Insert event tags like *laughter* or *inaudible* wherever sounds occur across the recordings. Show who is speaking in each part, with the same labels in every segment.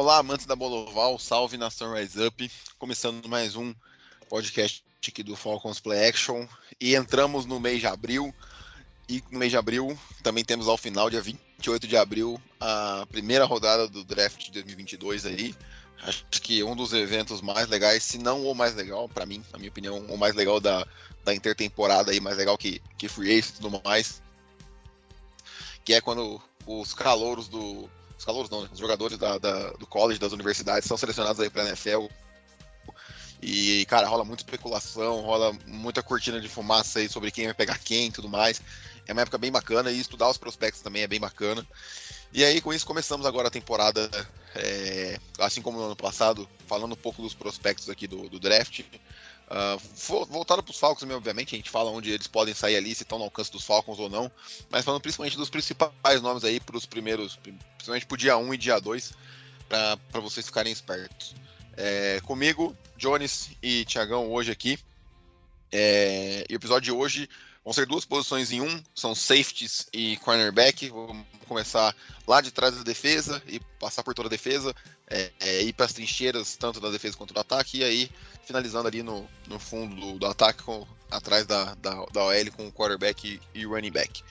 Speaker 1: Olá, amantes da Boloval, salve nação Rise Up, começando mais um podcast aqui do Falcons Play Action. E entramos no mês de abril. E no mês de abril também temos ao final, dia 28 de abril, a primeira rodada do draft de 2022 aí, acho que um dos eventos mais legais, se não o mais legal, para mim, na minha opinião, o mais legal da, da intertemporada aí, mais legal que, que Free Ace e tudo mais, que é quando os calouros do os calouros não, os jogadores da, da, do college, das universidades, são selecionados aí para NFL. E, cara, rola muita especulação, rola muita cortina de fumaça aí sobre quem vai pegar quem e tudo mais. É uma época bem bacana e estudar os prospectos também é bem bacana. E aí, com isso, começamos agora a temporada, é, assim como no ano passado, falando um pouco dos prospectos aqui do, do draft. Uh, voltado para os Falcons, obviamente, a gente fala onde eles podem sair ali, se estão no alcance dos Falcons ou não, mas falando principalmente dos principais nomes aí para os primeiros, principalmente para o dia 1 e dia 2, para vocês ficarem espertos. É, comigo, Jones e Tiagão hoje aqui. É, e o episódio de hoje vão ser duas posições em um, são safeties e cornerback. Vamos começar lá de trás da defesa e passar por toda a defesa, é, é, ir para as trincheiras, tanto da defesa quanto do ataque, e aí finalizando ali no, no fundo do, do ataque, com, atrás da, da, da OL com o quarterback e, o running back.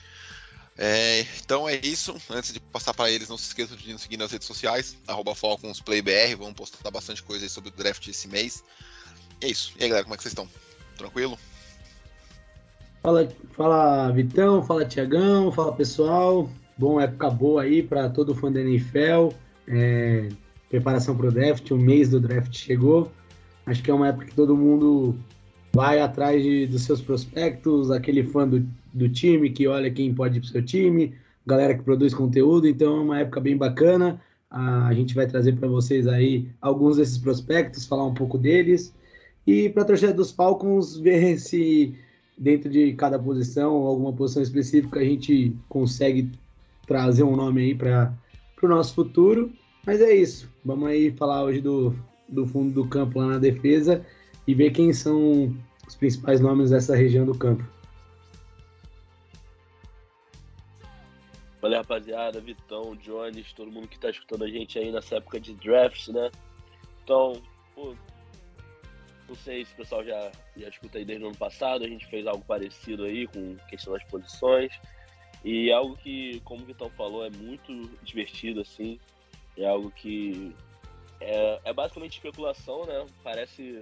Speaker 1: É, então é isso. Antes de passar para eles, não se esqueçam de nos seguir nas redes sociais, FalconsPlayBR. Vamos postar bastante coisa sobre o draft esse mês. E é isso. E aí, galera, como é que vocês estão? Tranquilo?
Speaker 2: Fala, fala Vitão, fala Tiagão, fala pessoal. Bom, época boa aí para todo fã da NFL. É, preparação para o draft, o mês do draft chegou. Acho que é uma época que todo mundo vai atrás de, dos seus prospectos, aquele fã do, do time que olha quem pode ir para seu time, galera que produz conteúdo. Então é uma época bem bacana. A gente vai trazer para vocês aí alguns desses prospectos, falar um pouco deles. E para a torcida dos Falcons, *laughs* ver se dentro de cada posição, alguma posição específica, a gente consegue trazer um nome aí para o nosso futuro. Mas é isso. Vamos aí falar hoje do, do fundo do campo lá na defesa e ver quem são os principais nomes dessa região do campo.
Speaker 3: Valeu, rapaziada, Vitão, Jones, todo mundo que está escutando a gente aí nessa época de draft, né? Então, pô, não sei se o pessoal já, já escuta aí desde o ano passado, a gente fez algo parecido aí com questão das posições. E algo que, como o Vitão falou, é muito divertido, assim. É algo que é, é basicamente especulação, né? Parece.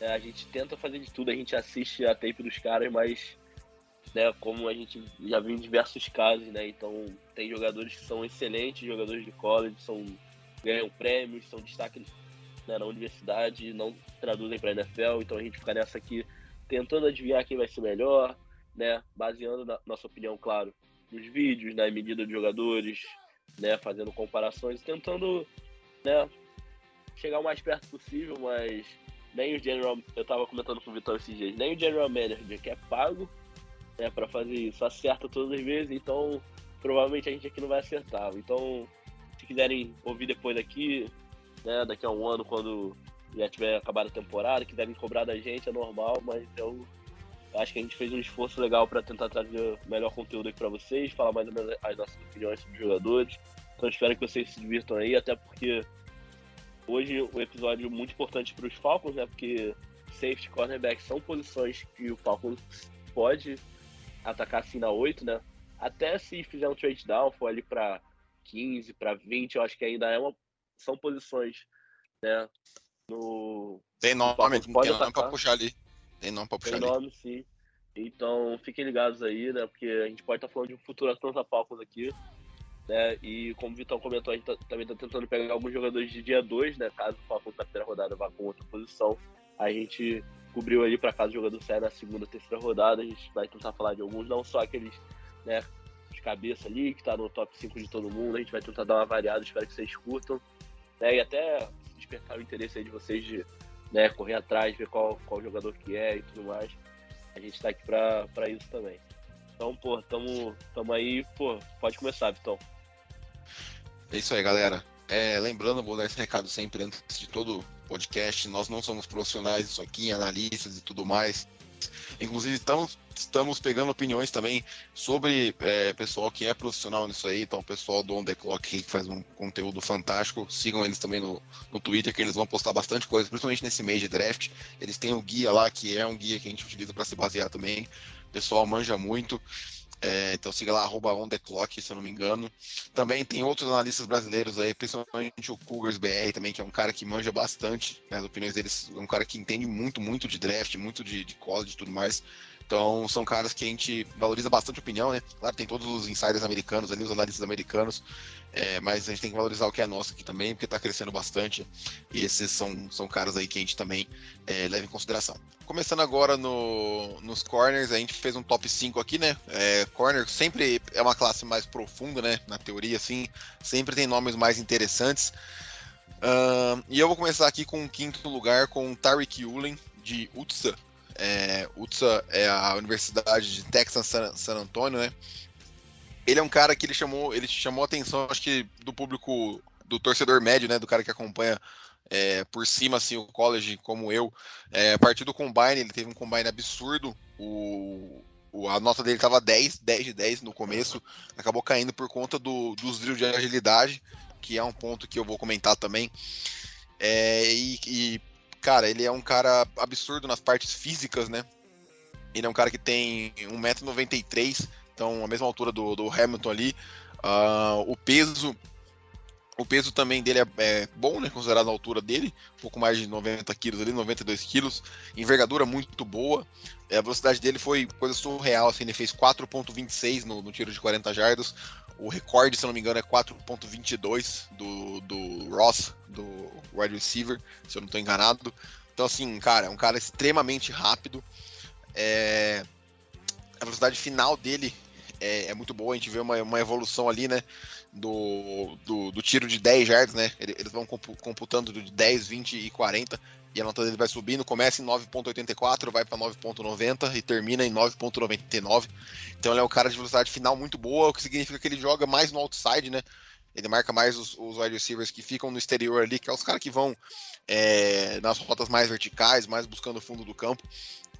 Speaker 3: É, a gente tenta fazer de tudo, a gente assiste a tape dos caras, mas né, como a gente já viu em diversos casos, né? Então tem jogadores que são excelentes, jogadores de college, são, ganham prêmios, são destaques né, na universidade, não traduzem para NFL, então a gente fica nessa aqui tentando adivinhar quem vai ser melhor, né? Baseando na nossa opinião, claro, nos vídeos, na medida de jogadores, né? Fazendo comparações, tentando, né? Chegar o mais perto possível, mas nem o general, eu tava comentando com o Vitor esses dias, nem o general manager que é pago, né? Para fazer isso acerta todas as vezes, então provavelmente a gente aqui não vai acertar. Então, se quiserem ouvir depois daqui, né? Daqui a um ano, quando já tiver acabado a temporada, quiserem cobrar da gente, é normal, mas eu Acho que a gente fez um esforço legal para tentar trazer melhor conteúdo aqui para vocês, falar mais ou menos as nossas opiniões sobre os jogadores. Então espero que vocês se divirtam aí, até porque hoje um episódio muito importante para os Falcons, né? Porque safety cornerback são posições que o Falcons pode atacar assim na 8, né? Até se fizer um trade down, for ali para 15, para 20, eu acho que ainda é uma são posições, né? No
Speaker 1: tem nome, pode tem nome para puxar ali. Tem nome pra puxar
Speaker 3: Tem nome, sim. Então, fiquem ligados aí, né? Porque a gente pode estar tá falando de um futuro Atlanta Falcons aqui. Né? E como o Vitão comentou, a gente tá, também está tentando pegar alguns jogadores de dia 2, né? Caso o Falcons na primeira rodada vá com outra posição. A gente cobriu ali para caso o jogador saia na segunda, terceira rodada. A gente vai tentar falar de alguns, não só aqueles, né? Os cabeça ali, que tá no top 5 de todo mundo. A gente vai tentar dar uma variada, espero que vocês curtam. Né? E até despertar o interesse aí de vocês de né, correr atrás, ver qual, qual jogador que é e tudo mais. A gente tá aqui pra isso também. Então, pô, tamo, tamo aí, pô, pode começar, Vitão.
Speaker 1: É isso aí, galera. É, lembrando, vou dar esse recado sempre antes de todo podcast. Nós não somos profissionais disso aqui, analistas e tudo mais. Inclusive, estamos, estamos pegando opiniões também sobre é, pessoal que é profissional nisso aí. Então, o pessoal do On The Clock que faz um conteúdo fantástico. Sigam eles também no, no Twitter, que eles vão postar bastante coisa, principalmente nesse mês de draft. Eles têm o guia lá, que é um guia que a gente utiliza para se basear também. O pessoal manja muito. É, então siga lá, arroba on the clock, se eu não me engano. Também tem outros analistas brasileiros aí, principalmente o Cougars BR também, que é um cara que manja bastante, né, as opiniões deles, é um cara que entende muito, muito de draft, muito de, de college e tudo mais. Então são caras que a gente valoriza bastante a opinião, né? Claro, tem todos os insiders americanos ali, os analistas americanos, é, mas a gente tem que valorizar o que é nosso aqui também, porque está crescendo bastante. E esses são, são caras aí que a gente também é, leva em consideração. Começando agora no, nos corners, a gente fez um top 5 aqui, né? É, corner sempre é uma classe mais profunda, né? Na teoria, assim, sempre tem nomes mais interessantes. Uh, e eu vou começar aqui com o quinto lugar com Tariq Ulen, de UTSA. É, UTSA é a Universidade de Texas San, San Antonio, né? Ele é um cara que ele chamou, ele chamou a atenção, acho que do público, do torcedor médio, né? Do cara que acompanha é, por cima assim, o college, como eu. É, a partir do combine, ele teve um combine absurdo. O, o a nota dele estava 10, 10 de 10 no começo, acabou caindo por conta do, dos drills de agilidade, que é um ponto que eu vou comentar também. É, e, e, cara, ele é um cara absurdo nas partes físicas, né? Ele é um cara que tem 1,93m, então a mesma altura do, do Hamilton ali. Uh, o peso o peso também dele é, é, bom, né? Considerado a altura dele, um pouco mais de 90 quilos ali, 92 quilos. Envergadura muito boa. É, a velocidade dele foi coisa surreal, assim, ele fez 4.26 no, no, tiro de 40 jardas. O recorde, se não me engano, é 4.22 do, do Ross, do wide receiver, se eu não estou enganado. Então, assim, cara, é um cara extremamente rápido. É... A velocidade final dele é, é, muito boa, a gente vê uma, uma evolução ali, né? Do, do, do, tiro de 10 jardas, né? Eles vão computando de 10, 20 e 40 e a nota dele vai subindo, começa em 9.84, vai para 9.90 e termina em 9.99. Então ele é um cara de velocidade final muito boa, o que significa que ele joga mais no outside, né? Ele marca mais os, os wide receivers que ficam no exterior ali, que é os caras que vão é, nas rotas mais verticais, mais buscando o fundo do campo.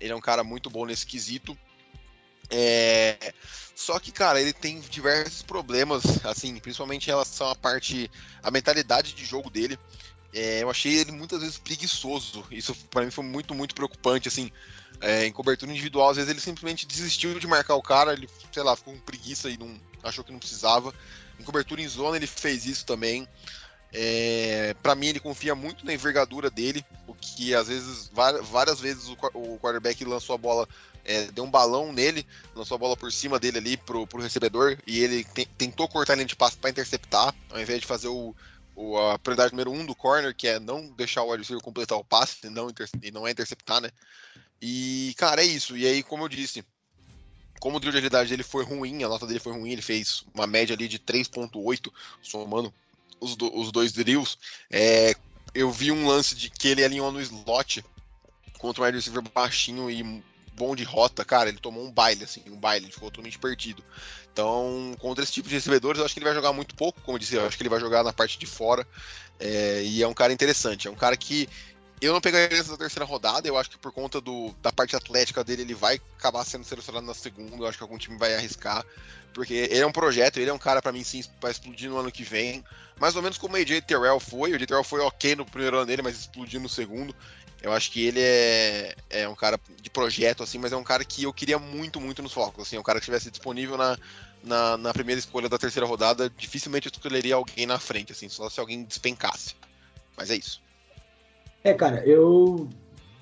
Speaker 1: Ele é um cara muito bom nesse quesito. É... Só que, cara, ele tem diversos problemas, assim, principalmente em relação à parte, a mentalidade de jogo dele. É, eu achei ele muitas vezes preguiçoso. Isso para mim foi muito, muito preocupante, assim. É, em cobertura individual, às vezes ele simplesmente desistiu de marcar o cara, ele, sei lá, ficou com preguiça e não achou que não precisava. Em cobertura em zona ele fez isso também. É, para mim ele confia muito na envergadura dele, o que às vezes várias vezes o quarterback lançou a bola é, deu um balão nele, lançou a bola por cima dele ali pro, pro recebedor e ele te, tentou cortar a linha de passe para interceptar, ao invés de fazer o, o, a prioridade número um do corner, que é não deixar o wide completar o passe e não, e não é interceptar, né? E, cara, é isso. E aí, como eu disse, como o drill de agilidade dele foi ruim, a nota dele foi ruim, ele fez uma média ali de 3.8, somando os, do, os dois drills. É, eu vi um lance de que ele alinhou no slot contra um wide receiver baixinho e bom de rota, cara, ele tomou um baile, assim, um baile, ele ficou totalmente perdido. Então, contra esse tipo de recebedores, eu acho que ele vai jogar muito pouco, como eu disse, eu acho que ele vai jogar na parte de fora. É, e é um cara interessante, é um cara que eu não pegaria ele na terceira rodada, eu acho que por conta do, da parte atlética dele, ele vai acabar sendo selecionado na segunda, eu acho que algum time vai arriscar, porque ele é um projeto, ele é um cara para mim sim, para explodir no ano que vem, mais ou menos como o AJ Terrell foi, o AJ Terrell foi ok no primeiro ano dele, mas explodiu no segundo, eu acho que ele é, é um cara de projeto, assim, mas é um cara que eu queria muito, muito nos focos. Assim, é um cara que estivesse disponível na, na, na, primeira escolha da terceira rodada, dificilmente eu escolheria alguém na frente, assim, só se alguém despencasse. Mas é isso.
Speaker 2: É, cara, eu,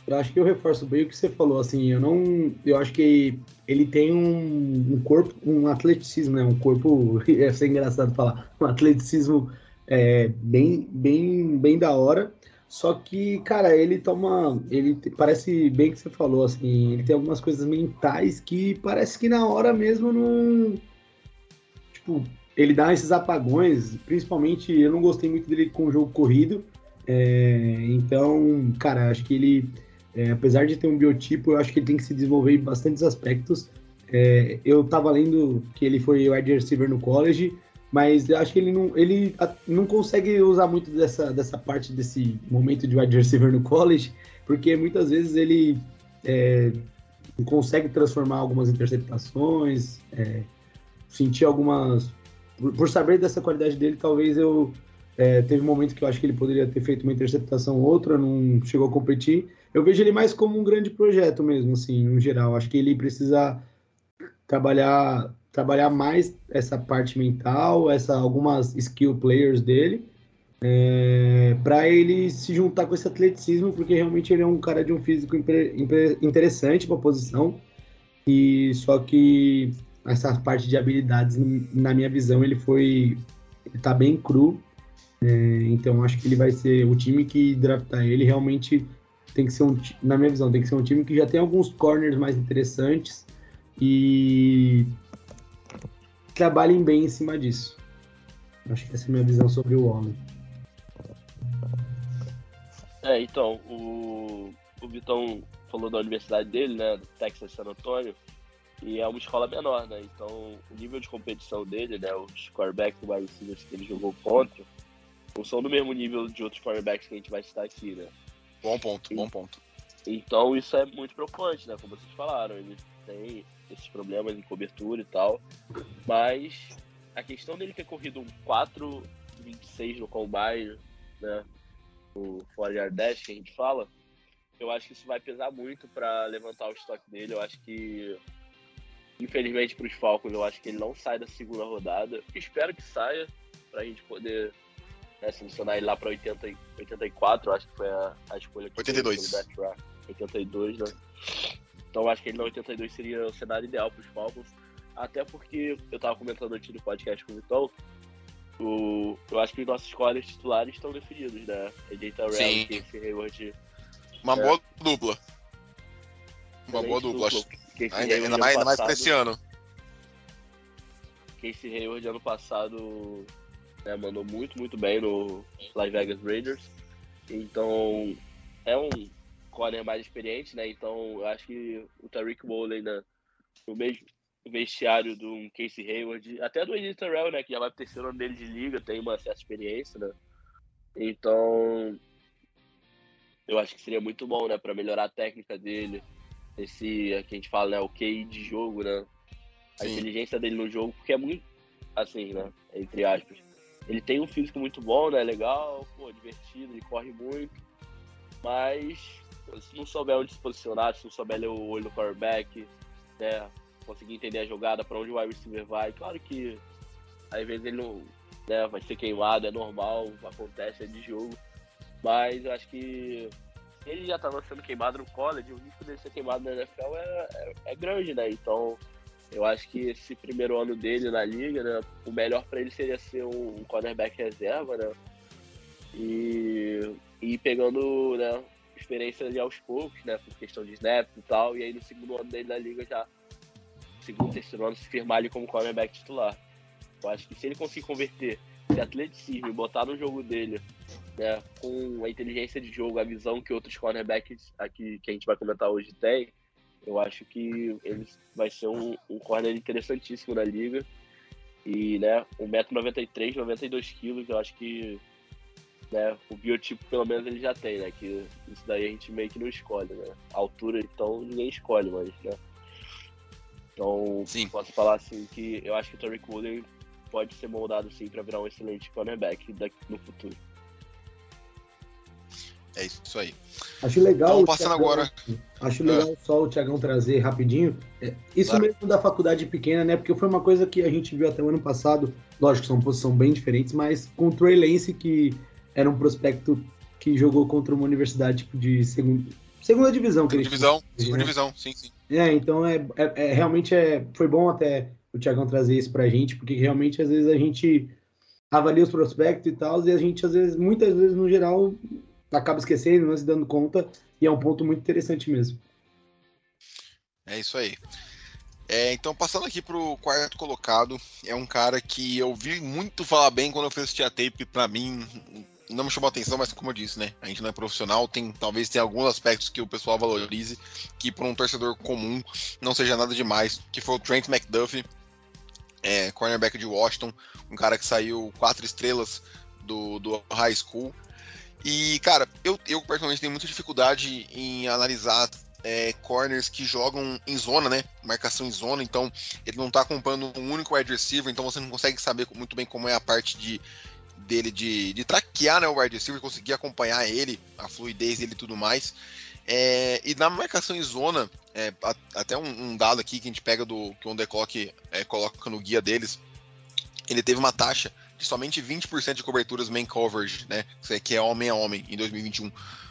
Speaker 2: eu acho que eu reforço bem o que você falou, assim, eu não. Eu acho que ele tem um, um corpo, um atleticismo, né? Um corpo. *laughs* É ser engraçado falar, um atleticismo é, bem, bem, bem da hora. Só que, cara, ele toma. Ele parece bem que você falou, assim, ele tem algumas coisas mentais que parece que na hora mesmo não. tipo, ele dá esses apagões, principalmente eu não gostei muito dele com o jogo corrido. É, então, cara, acho que ele, é, apesar de ter um biotipo, eu acho que ele tem que se desenvolver em bastantes aspectos. É, eu tava lendo que ele foi wide receiver no college, mas acho que ele não, ele não consegue usar muito dessa, dessa parte desse momento de wide receiver no college, porque muitas vezes ele é, consegue transformar algumas interceptações, é, sentir algumas. Por, por, saber dessa qualidade dele, talvez eu. É, teve um momento que eu acho que ele poderia ter feito uma interceptação ou outra, não chegou a competir. Eu vejo ele mais como um grande projeto mesmo, assim, no geral. Acho que ele precisa trabalhar trabalhar mais essa parte mental, essa algumas skill players dele, é, para ele se juntar com esse atleticismo, porque realmente ele é um cara de um físico interessante para a posição. E só que essa parte de habilidades, na minha visão, ele foi. Tá bem cru. É, então acho que ele vai ser o time que draftar ele realmente tem que ser um, na minha visão, tem que ser um time que já tem alguns corners mais interessantes e trabalhem bem em cima disso. Acho que essa é a minha visão sobre o Wallen.
Speaker 3: É, então, o, o Vitão falou da universidade dele, né, do Texas San Antonio. E é uma escola menor, né? Então, o nível de competição dele, né? Os quarterbacks e wide receivers que ele jogou contra, não são do mesmo nível de outros quarterbacks que a gente vai citar aqui, né?
Speaker 1: Bom ponto, e, bom ponto.
Speaker 3: Então, isso é muito preocupante, né? Como vocês falaram, ele tem esses problemas em cobertura e tal. Mas a questão dele ter corrido um 4,26 no combine, né? O 4 dash que a gente fala, eu acho que isso vai pesar muito para levantar o estoque dele. Eu acho que Infelizmente para os Falcons, eu acho que ele não sai da segunda rodada. Espero que saia para a gente poder né, selecionar ele lá para 84, acho que foi a, a escolha que
Speaker 1: 82.
Speaker 3: 82, né? Então acho que ele na 82 seria o cenário ideal para os Falcons. Até porque eu estava comentando antes do podcast com o Vitão, o, eu acho que os nossos escolhas titulares estão definidos, né? AJ Terrell, Casey Hayward.
Speaker 1: Uma é. boa dupla. Uma boa dupla. dupla. Casey ainda, ainda mais, ainda mais pra esse ano.
Speaker 3: Casey Hayward ano passado né, mandou muito, muito bem no Las Vegas Raiders. Então é um corner mais experiente, né? Então eu acho que o Tariq Bowley né, no mesmo vestiário do Casey Hayward, até do Eddie Terrell, né? Que já vai pro terceiro ano dele de liga, tem uma certa experiência, né? Então eu acho que seria muito bom, né? Para melhorar a técnica dele, esse é que a gente fala, né, o QI de jogo, né? A Sim. inteligência dele no jogo, porque é muito assim, né? Entre aspas. Ele tem um físico muito bom, né? Legal, pô, divertido, ele corre muito. Mas se não souber onde se posicionar, se não souber ler o olho do quarterback, né? Conseguir entender a jogada, para onde o wide receiver vai, claro que às vezes ele não né, vai ser queimado, é normal, acontece, é de jogo. Mas eu acho que ele já estava sendo queimado no college, o risco dele ser queimado na NFL é, é, é, grande, né? Então, eu acho que esse primeiro ano dele na liga, né? O melhor para ele seria ser um, um cornerback reserva, né? E, e pegando, né? Experiência ali aos poucos, né? Por questão de snaps e tal. E aí no segundo ano dele na liga já, segundo, terceiro ano, se firmar ali como cornerback titular. Eu acho que se ele conseguir converter esse atleticismo e botar no jogo dele né, com a inteligência de jogo, a visão que outros cornerbacks aqui que a gente vai comentar hoje têm, eu acho que ele vai ser um, um corner interessantíssimo na liga. E, né, 1,93m, 92kg, eu acho que né, o biotipo pelo menos ele já tem, né? Que isso daí a gente meio que não escolhe, né? A altura, então, ninguém escolhe, mas, né? Então, Sim. posso falar assim que eu acho que o Tariq Woolen pode ser moldado sim para virar um excelente cornerback daqui no futuro.
Speaker 1: É isso aí.
Speaker 2: Acho legal.
Speaker 1: Então, passando Thiagão, agora.
Speaker 2: Acho legal é. só o Tiagão trazer rapidinho. É, isso claro. mesmo da faculdade pequena, né? Porque foi uma coisa que a gente viu até o ano passado. Lógico, são posições bem diferentes, mas com o Trey Lance, que era um prospecto que jogou contra uma universidade tipo, de segunda, segunda divisão.
Speaker 1: Segunda divisão, segunda né? divisão, sim, sim.
Speaker 2: É, então é, é, é, realmente é, foi bom até o Tiagão trazer isso pra gente, porque realmente às vezes a gente avalia os prospectos e tal, e a gente às vezes, muitas vezes no geral, acaba esquecendo, não se dando conta, e é um ponto muito interessante mesmo.
Speaker 1: É isso aí. É, então, passando aqui pro quarto colocado, é um cara que eu vi muito falar bem quando eu fui assistir a tape, pra mim não me chamou atenção, mas como eu disse, né? A gente não é profissional, tem talvez tenha alguns aspectos que o pessoal valorize, que para um torcedor comum não seja nada demais, que foi o Trent McDuffie, é, cornerback de Washington, um cara que saiu quatro estrelas do, do high school. E, cara, eu, eu personalmente tenho muita dificuldade em analisar é, corners que jogam em zona, né? Marcação em zona, então ele não tá acompanhando um único wide receiver, então você não consegue saber muito bem como é a parte de, dele de, de traquear né, o wide receiver, conseguir acompanhar ele, a fluidez dele e tudo mais. É, e na marcação em zona, é, até um, um, dado aqui que a gente pega do que o Underclock é, coloca no guia deles, ele teve uma taxa de somente 20% de coberturas main coverage, né? Que é homem a homem em 2021.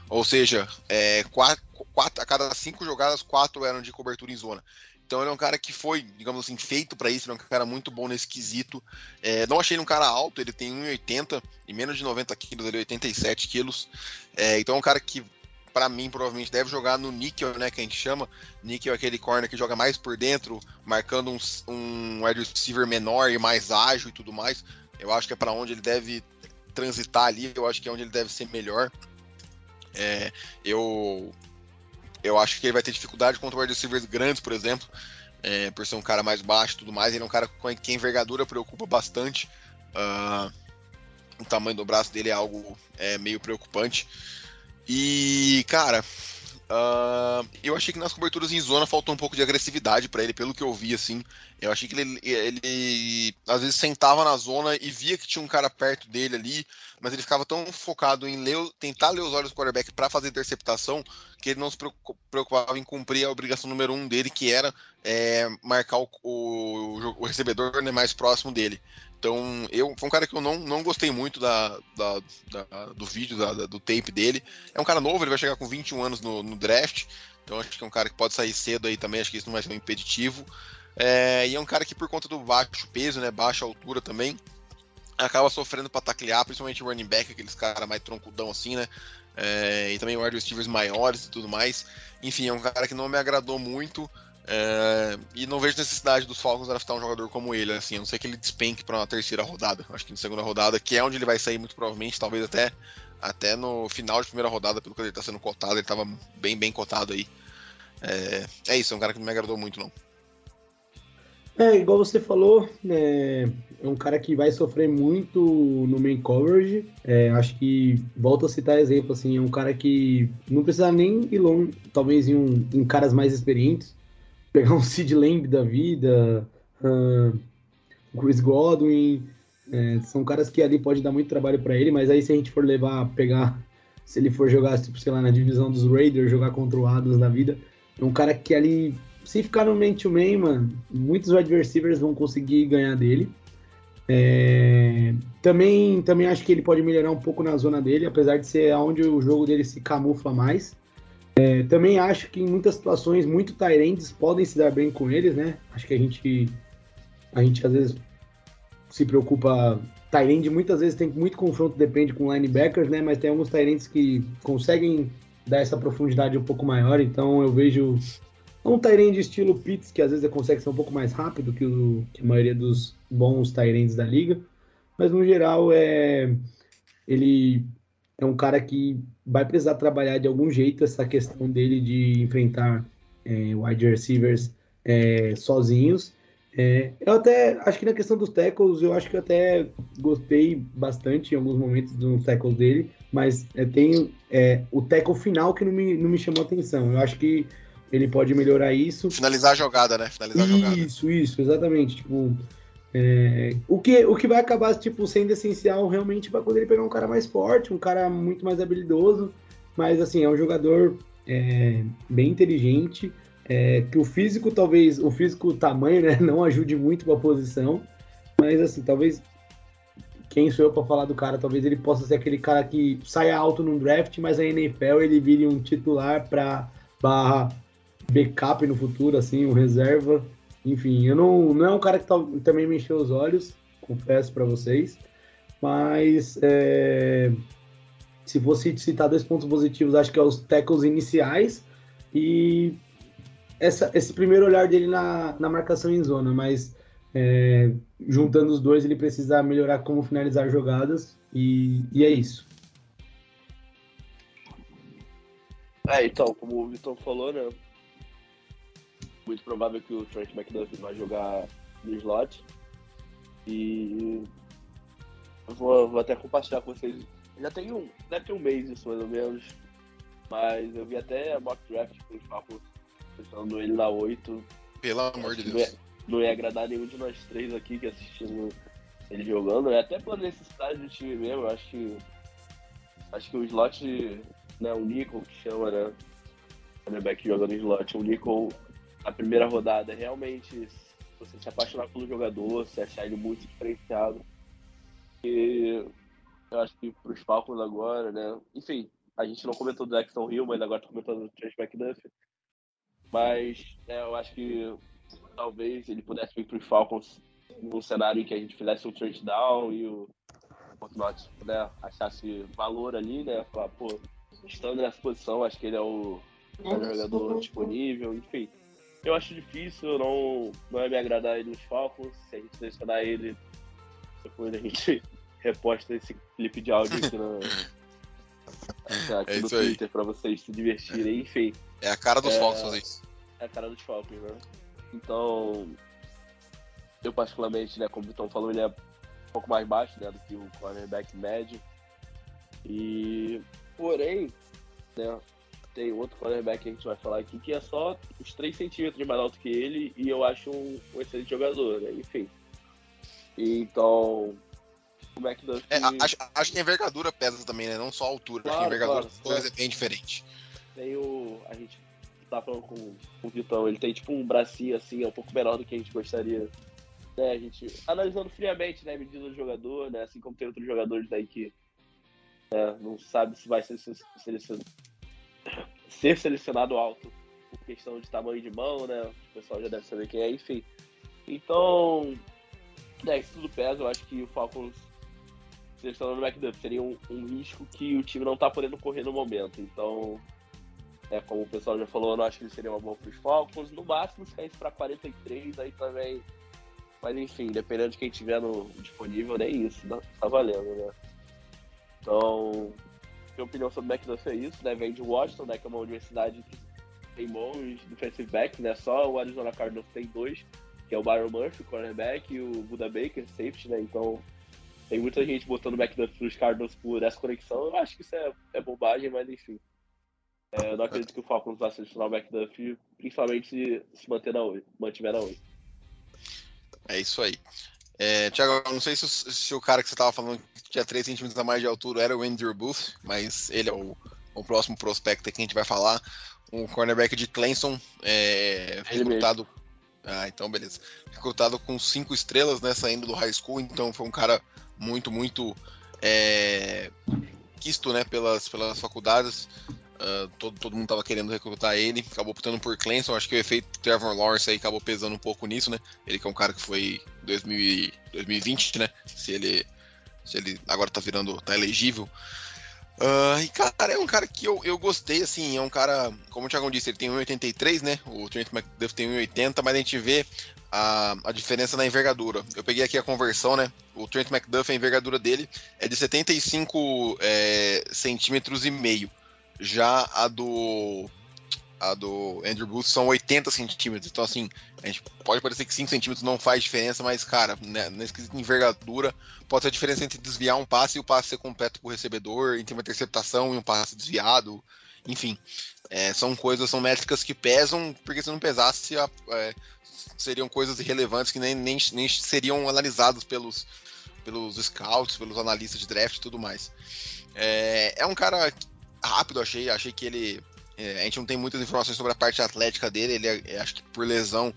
Speaker 1: Ou seja, é, quatro, quatro, a cada cinco jogadas, quatro eram de cobertura em zona. Então ele é um cara que foi, digamos assim, feito para isso, ele é um cara muito bom nesse quesito. É, não achei ele um cara alto, ele tem 1,80 e menos de 90 quilos, ele é 87 quilos. É, então é um cara que, para mim, provavelmente deve jogar no níquel, né, que a gente chama. Níquel é aquele corner que joga mais por dentro, marcando um, um wide receiver menor e mais ágil e tudo mais. Eu acho que é para onde ele deve transitar ali, eu acho que é onde ele deve ser melhor. É, eu eu acho que ele vai ter dificuldade contra wide receivers grandes, por exemplo, é, por ser um cara mais baixo e tudo mais. Ele é um cara que a envergadura preocupa bastante. Uh, o tamanho do braço dele é algo é, meio preocupante. E, cara, Uh, eu achei que nas coberturas em zona faltou um pouco de agressividade para ele, pelo que eu vi, assim. Eu achei que ele, ele, às vezes sentava na zona e via que tinha um cara perto dele ali, mas ele ficava tão focado em ler, tentar ler os olhos do quarterback para fazer interceptação que ele não se preocupava em cumprir a obrigação número um dele, que era é, marcar o, o, o recebedor né, mais próximo dele. Então, eu foi um cara que eu não, não gostei muito da, da, da do vídeo, da, do tape dele. É um cara novo, ele vai chegar com 21 anos no, no, draft. Então, acho que é um cara que pode sair cedo aí também. Acho que isso não vai ser um impeditivo. É, e é um cara que, por conta do baixo peso, né, baixa altura também, acaba sofrendo para taclear, principalmente o running back, aqueles caras mais troncudão assim, né? É, e também wide receivers maiores e tudo mais. Enfim, é um cara que não me agradou muito. É, e não vejo necessidade dos Falcons draftar um jogador como ele, assim, a não ser que ele despenque para uma terceira rodada. Acho que na segunda rodada, que é onde ele vai sair muito provavelmente, talvez até, até no final de primeira rodada, pelo que ele está sendo cotado, ele estava bem, bem cotado aí. É, é, isso, é um cara que não me agradou muito, não.
Speaker 2: É, igual você falou, é, é um cara que vai sofrer muito no main coverage. É, acho que, volto a citar exemplo, assim, é um cara que não precisa nem ir longe, talvez em, um, em caras mais experientes pegar um Sid Lamb da vida, uh, Chris Godwin, é, são caras que ali pode dar muito trabalho para ele, mas aí se a gente for levar, pegar, se ele for jogar, tipo, sei lá, na divisão dos Raiders, jogar contra o Adams da vida, é um cara que ali, se ficar no man-to-man, mano, muitos wide receivers vão conseguir ganhar dele. É, também, também acho que ele pode melhorar um pouco na zona dele, apesar de ser onde o jogo dele se camufla mais. É, também acho que em muitas situações, muito Tyrants podem se dar bem com eles, né? Acho que a gente, a gente às vezes se preocupa. Tyrant muitas vezes tem muito confronto, depende com linebackers, né? Mas tem alguns Tyrants que conseguem dar essa profundidade um pouco maior. Então eu vejo um Tyrant de estilo Pitts, que às vezes consegue ser um pouco mais rápido que, o, que a maioria dos bons Tyrants da liga. Mas no geral é ele é um cara que vai precisar trabalhar de algum jeito essa questão dele de enfrentar é, wide receivers é, sozinhos. É, eu até acho que na questão dos tackles, eu acho que eu até gostei bastante em alguns momentos dos tackles dele, mas é, tem é, o tackle final que não me, não me chamou atenção. Eu acho que ele pode melhorar isso.
Speaker 1: Finalizar a jogada, né? Finalizar
Speaker 2: isso,
Speaker 1: a jogada.
Speaker 2: Isso, isso, exatamente. Tipo, é, o, que, o que vai acabar tipo, sendo essencial realmente para quando ele pegar um cara mais forte, um cara muito mais habilidoso, mas assim, é um jogador é, bem inteligente, é, que o físico talvez, o físico o tamanho, né, *laughs* não ajude muito com a posição, mas assim, talvez quem sou eu para falar do cara, talvez ele possa ser aquele cara que saia alto num draft, mas a NFL ele vire um titular para barra backup no futuro, assim, um reserva enfim, eu não, não é um cara que tá, também me encheu os olhos, confesso para vocês, mas é, se fosse citar dois pontos positivos, acho que é os tackles iniciais e essa, esse primeiro olhar dele na, na marcação em zona, mas é, juntando os dois, ele precisa melhorar como finalizar jogadas e, e é isso.
Speaker 3: É, então, como o Vitor falou, né? Muito provável que o Trent McDuffie vai jogar no slot. E eu vou, vou até compartilhar com vocês. Já tem um, deve ter um mês isso mais ou menos. Mas eu vi até a mock draft com os Falcons pensando ele na 8.
Speaker 1: Pelo amor de
Speaker 3: Não
Speaker 1: Deus.
Speaker 3: ia, não ia agradar nenhum de nós três aqui que assistimos ele jogando, né? Até pela necessidade do time mesmo, eu acho que. Acho que o slot, né, o Nickel que chama, né? O quarterback jogando em slot, o Nickel na primeira rodada, realmente, você se apaixonar pelo jogador, se achar ele muito diferenciado. E eu acho que pros Falcons agora, né? Enfim, a gente não comentou do Jackson Hill, mas agora tá comentando do Trent McDuffie. Mas né, eu acho que talvez ele pudesse vir pros Falcons num cenário em que a gente fizesse um trade down e o Fortnite né, achasse valor ali, né? Falar, pô, estando nessa posição, acho que ele é o melhor jogador disponível, enfim. Eu acho difícil, não, não é me agradar ele nos Falcons. Se a gente selecionar ele, depois a gente *laughs* reposta esse clipe de áudio aqui, no, *laughs* aqui
Speaker 1: É
Speaker 3: no. Twitter pra vocês se divertirem, enfim
Speaker 1: É a cara dos
Speaker 3: É.
Speaker 1: Falcons fazer isso.
Speaker 3: é a cara dos Falcons, né? Então, eu particularmente, né, como o Vitão falou, ele é um pouco mais baixo, né, do que o cornerback médio. E, porém, né, tem outro cornerback que a gente vai falar aqui que é só uns 3 centímetros mais alto que ele e eu acho um, um excelente jogador, né? Enfim. Então, o McDuffie...
Speaker 1: É, acho, acho que a envergadura pesa também, né? Não só a altura. acho que a
Speaker 3: Claro,
Speaker 1: envergadura
Speaker 3: claro.
Speaker 1: é bem diferente.
Speaker 3: Tem o. A gente tá falando com, com o Vitão, ele tem tipo um bracinho assim, é um pouco menor do que a gente gostaria. Né, a gente, analisando friamente, né, medida do jogador, né, assim como tem outros jogadores aí que né, não sabe se vai ser, se- selecion- ser selecionado alto por questão de tamanho de mão, né? O pessoal já deve saber quem é, enfim. Então, né, isso tudo pesa, eu acho que o Falcons selecionando o McDuff seria um, um risco que o time não tá podendo correr no momento. Então, é, como o pessoal já falou, eu não acho que ele seria uma boa para os Falcons. No máximo, se caísse para 43, aí também. Mas enfim, dependendo de quem tiver no disponível, nem isso, né? tá valendo, né? Então, minha opinião sobre o McDuff é isso, né? Vem de Washington, né? Que é uma universidade que tem bons defensive backs, né? Só o Arizona Cardinals tem dois, que é o Byron Murphy, cornerback, e o Buda Baker, safety, né? Então, tem muita gente botando McDuff nos Cardinals por essa conexão. Eu acho que isso é, é bobagem, mas enfim. É, eu não acredito que o Falcons vá selecionar o McDuff, principalmente se, se manter na 8, mantiver na 8.
Speaker 1: É isso aí. É, Tiago, não sei se, o- se o cara que você tava falando que tinha 3 centímetros a mais de altura era o Andrew Booth, mas ele é o, o próximo prospecto que a gente vai falar. Um cornerback de Clemson, é, recrutado. Ah, então beleza. Recrutado com cinco estrelas, né? Saindo do high school, então foi um cara muito, muito é, quisto, né? Pelas, pelas faculdades. Ah, todo, todo mundo tava querendo recrutar ele, acabou optando por Clemson. Acho que o efeito Trevor Lawrence aí acabou pesando um pouco nisso, né? Ele que é um cara que foi 2000 e- 2020, né? Se ele, se ele agora tá virando, tá elegível. Ah, e cara, é um cara que eu, eu gostei, assim, é um cara, como o Thiago disse, ele tem 1,83, né? O Trent McDuff tem 1,80, mas a gente vê a, a diferença na envergadura. Eu peguei aqui a conversão, né? O Trent McDuff, a envergadura dele é de 75 é, centímetros e meio. Já a do a do Andrew Booth são 80 centímetros. Então, assim, a gente pode parecer que 5 centímetros não faz diferença, mas, cara, né, nesse quesito de envergadura, pode ser a diferença entre desviar um passe e o passe ser completo pro recebedor, entre uma interceptação e um passe desviado. Enfim, é, são coisas, são métricas que pesam, porque se não pesasse, a- é, seriam coisas irrelevantes que nem, nem, nem seriam analisadas pelos, pelos scouts, pelos analistas de draft e tudo mais. É, é um cara rápido, achei. Achei que ele. é, a gente não tem muitas informações sobre a parte atlética dele. Ele é- é, acho que por lesão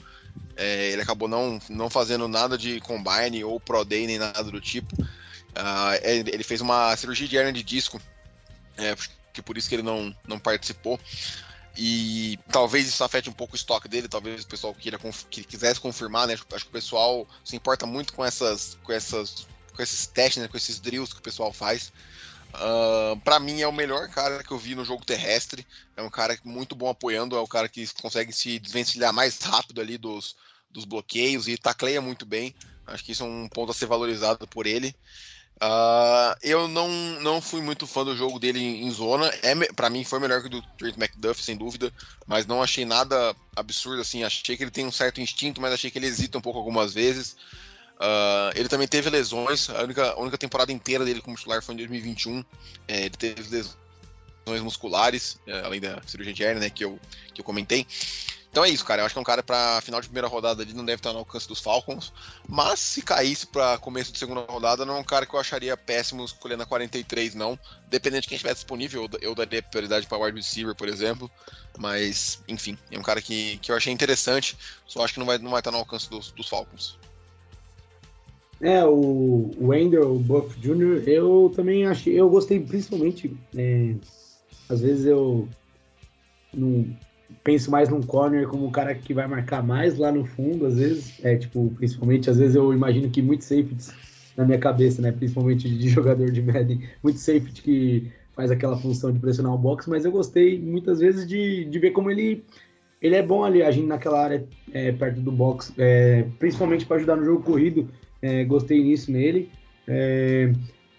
Speaker 1: é, ele acabou não, não fazendo nada de combine ou pro day nem nada do tipo. Ah, ele, ele fez uma cirurgia de hernia de disco, é, que por isso que ele não, não participou. E talvez isso afete um pouco o estoque dele, talvez o pessoal queira que quisesse confirmar, né? Acho, acho que o pessoal se importa muito com essas, com essas, com esses testes, né? com esses drills que o pessoal faz. Para mim é o melhor cara que eu vi no jogo terrestre. É um cara muito bom apoiando, é o cara que consegue se desvencilhar mais rápido ali dos, dos bloqueios e tacleia muito bem. Acho que isso é um ponto a ser valorizado por ele. Uh, eu não, não fui muito fã do jogo dele em, em zona. É, para mim foi melhor que o do Trent McDuff, sem dúvida, mas não achei nada absurdo assim. Achei que ele tem um certo instinto, mas achei que ele hesita um pouco algumas vezes. Uh, ele também teve lesões, a única, a única temporada inteira dele como titular foi em 2021. É, ele teve lesões musculares, é, além da cirurgia de hernia, né, que eu, que eu comentei. Então é isso, cara. Eu acho que é um cara para final de primeira rodada ali não deve estar no alcance dos Falcons. Mas se caísse para começo de segunda rodada, não é um cara que eu acharia péssimo escolhendo a 43, não. Dependendo de quem estiver disponível, eu daria prioridade para wide receiver, por exemplo. Mas, enfim, é um cara que, que eu achei interessante. Só acho que não vai, não vai estar no alcance dos, dos Falcons.
Speaker 2: É, o Wendell Buff Jr., eu também achei, eu gostei principalmente, é, às vezes eu não penso mais num corner como o cara que vai marcar mais lá no fundo, às vezes, é tipo, principalmente, às vezes eu imagino que muitos safeties na minha cabeça, né, principalmente de jogador de Madden, muito safety que faz aquela função de pressionar o box, mas eu gostei muitas vezes de, de ver como ele ele é bom ali agindo naquela área é, perto do box, é, principalmente para ajudar no jogo corrido, é, gostei nisso nele. É,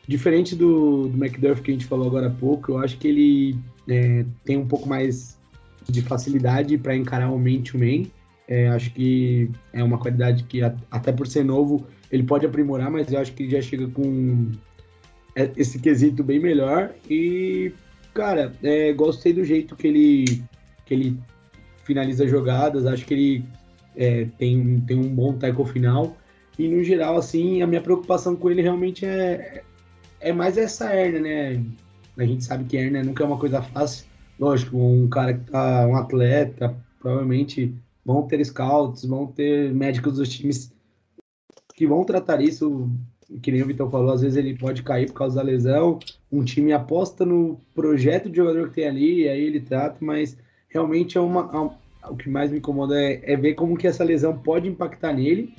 Speaker 2: diferente do, do McDuff que a gente falou agora há pouco, eu acho que ele é, tem um pouco mais de facilidade para encarar o man-to-man. É, acho que é uma qualidade que, até por ser novo, ele pode aprimorar, mas eu acho que ele já chega com é, esse quesito bem melhor. E, cara, é, gostei do jeito que ele, que ele finaliza jogadas. Acho que ele é, tem, tem um bom tackle final. E no geral, assim, a minha preocupação com ele realmente é, é mais essa hernia, né? A gente sabe que hernia nunca é uma coisa fácil. Lógico, um cara que tá um atleta, provavelmente vão ter scouts, vão ter médicos dos times que vão tratar isso. Que nem o Vitor falou, às vezes ele pode cair por causa da lesão. Um time aposta no projeto de jogador que tem ali, e aí ele trata, mas realmente é uma. O que mais me incomoda é, é ver como que essa lesão pode impactar nele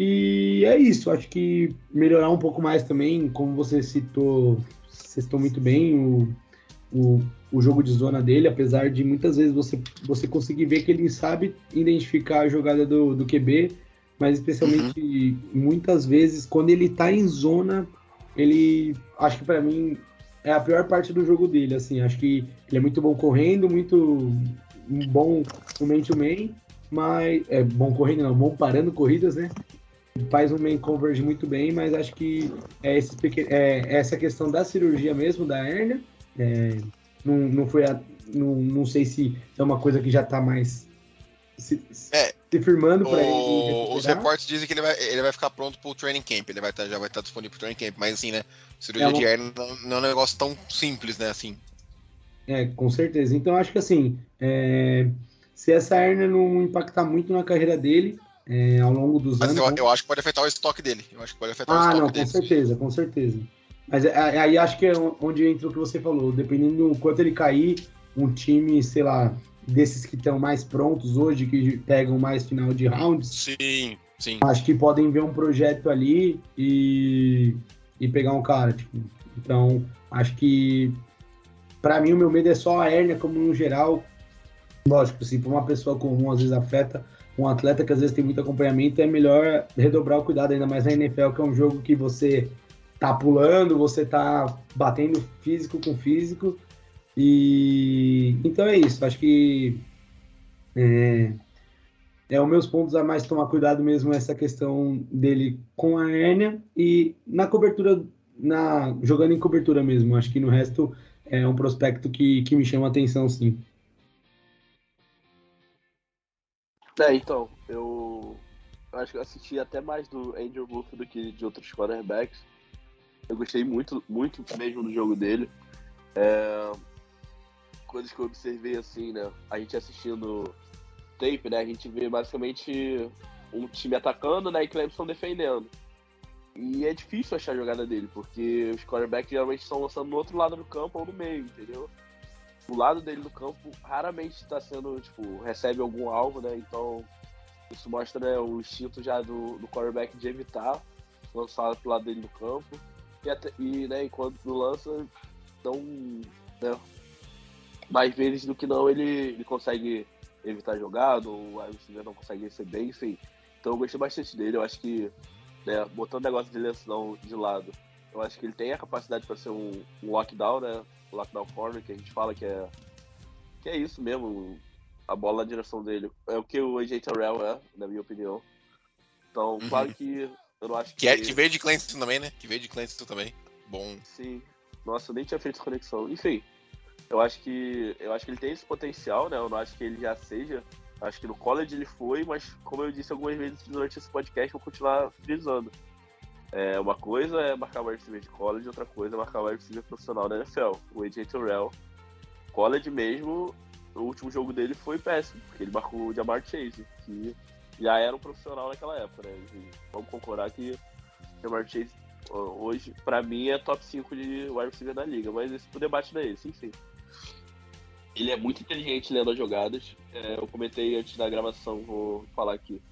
Speaker 2: e é isso, acho que melhorar um pouco mais também, como você citou, vocês estão muito bem, o, o, o jogo de zona dele, apesar de muitas vezes você, você conseguir ver que ele sabe identificar a jogada do, do QB, mas especialmente uhum. muitas vezes quando ele tá em zona, ele acho que para mim é a pior parte do jogo dele, assim, acho que ele é muito bom correndo, muito bom no man-to-man, mas é bom correndo, não, bom parando corridas, né? Faz um main coverage muito bem, mas acho que é, esse é essa questão da cirurgia mesmo, da hérnia, é, não, não foi a, não, não sei se é uma coisa que já está mais se, é, se firmando para ele.
Speaker 1: Os reportes dizem que ele vai, ele vai ficar pronto para o training camp, ele vai tá, já vai estar tá disponível para o training camp, mas assim, né, cirurgia é uma... de hérnia não, não, é um negócio tão simples, né, assim.
Speaker 2: É, com certeza. Então acho que assim, é, se essa hérnia não impactar muito na carreira dele, é, ao longo dos Mas anos.
Speaker 1: Eu, eu, acho que pode afetar o estoque dele. Eu acho que pode afetar ah, o estoque
Speaker 2: não, dele. Com certeza, com certeza. Mas é, é, aí acho que é onde entra o que você falou. Dependendo do quanto ele cair, um time, sei lá, desses que estão mais prontos hoje, que pegam mais final de rounds.
Speaker 1: Sim, sim.
Speaker 2: Acho que podem ver um projeto ali e, e pegar um cara. Tipo. Então, acho que para mim o meu medo é só a hérnia, como no geral. Lógico, se para uma pessoa comum às vezes afeta, um atleta que às vezes tem muito acompanhamento, é melhor redobrar o cuidado, ainda mais na NFL, que é um jogo que você tá pulando, você tá batendo físico com físico. E então é isso. Acho que é, é os meus pontos a mais tomar cuidado mesmo essa questão dele com a hérnia e na cobertura, na jogando em cobertura mesmo. Acho que no resto é um prospecto que, que me chama atenção, sim.
Speaker 3: É, então, eu acho que eu assisti até mais do Andrew Booth do que de outros quarterbacks. Eu gostei muito, muito mesmo do jogo dele. É... Coisas que eu observei assim, né? A gente assistindo tape, né? A gente vê basicamente um time atacando, né? E Clemson defendendo. E é difícil achar a jogada dele, porque os quarterbacks geralmente estão lançando no outro lado do campo ou no meio, entendeu? O lado dele no campo raramente está sendo, tipo, recebe algum alvo, né? Então, isso mostra né, o instinto já do, do quarterback de evitar lançar pro lado dele no campo. E, até, e, né, enquanto lança, não. Né, mais vezes do que não ele, ele consegue evitar jogado, ou receiver não consegue receber, enfim. Então eu gostei bastante dele. Eu acho que, né, botando o negócio de lesão de lado, eu acho que ele tem a capacidade para ser um, um lockdown, né? Um lockdown corner, que a gente fala que é. Que é isso mesmo, a bola na direção dele. É o que o AJ Terrell é, na minha opinião. Então, uhum. claro que eu não acho que.
Speaker 1: Que, é, que veio de Clemson também, né? Que veio de Clemson também. Bom.
Speaker 3: Sim. Nossa, eu nem tinha feito conexão. Enfim, eu acho que eu acho que ele tem esse potencial, né? Eu não acho que ele já seja. Acho que no college ele foi, mas como eu disse algumas vezes durante esse podcast, vou continuar frisando. É, uma coisa é marcar wide receiver de college, outra coisa é marcar wide receiver profissional da NFL. O AJ Terrell, college mesmo, o último jogo dele foi péssimo, porque ele marcou o Jamar Chase, que já era um profissional naquela época, né? E vamos concordar que o Jamar Chase hoje, para mim, é top 5 de wide receiver da liga, mas esse o debate não é esse, enfim. Ele é muito inteligente lendo as jogadas. É, eu comentei antes da gravação, vou falar aqui.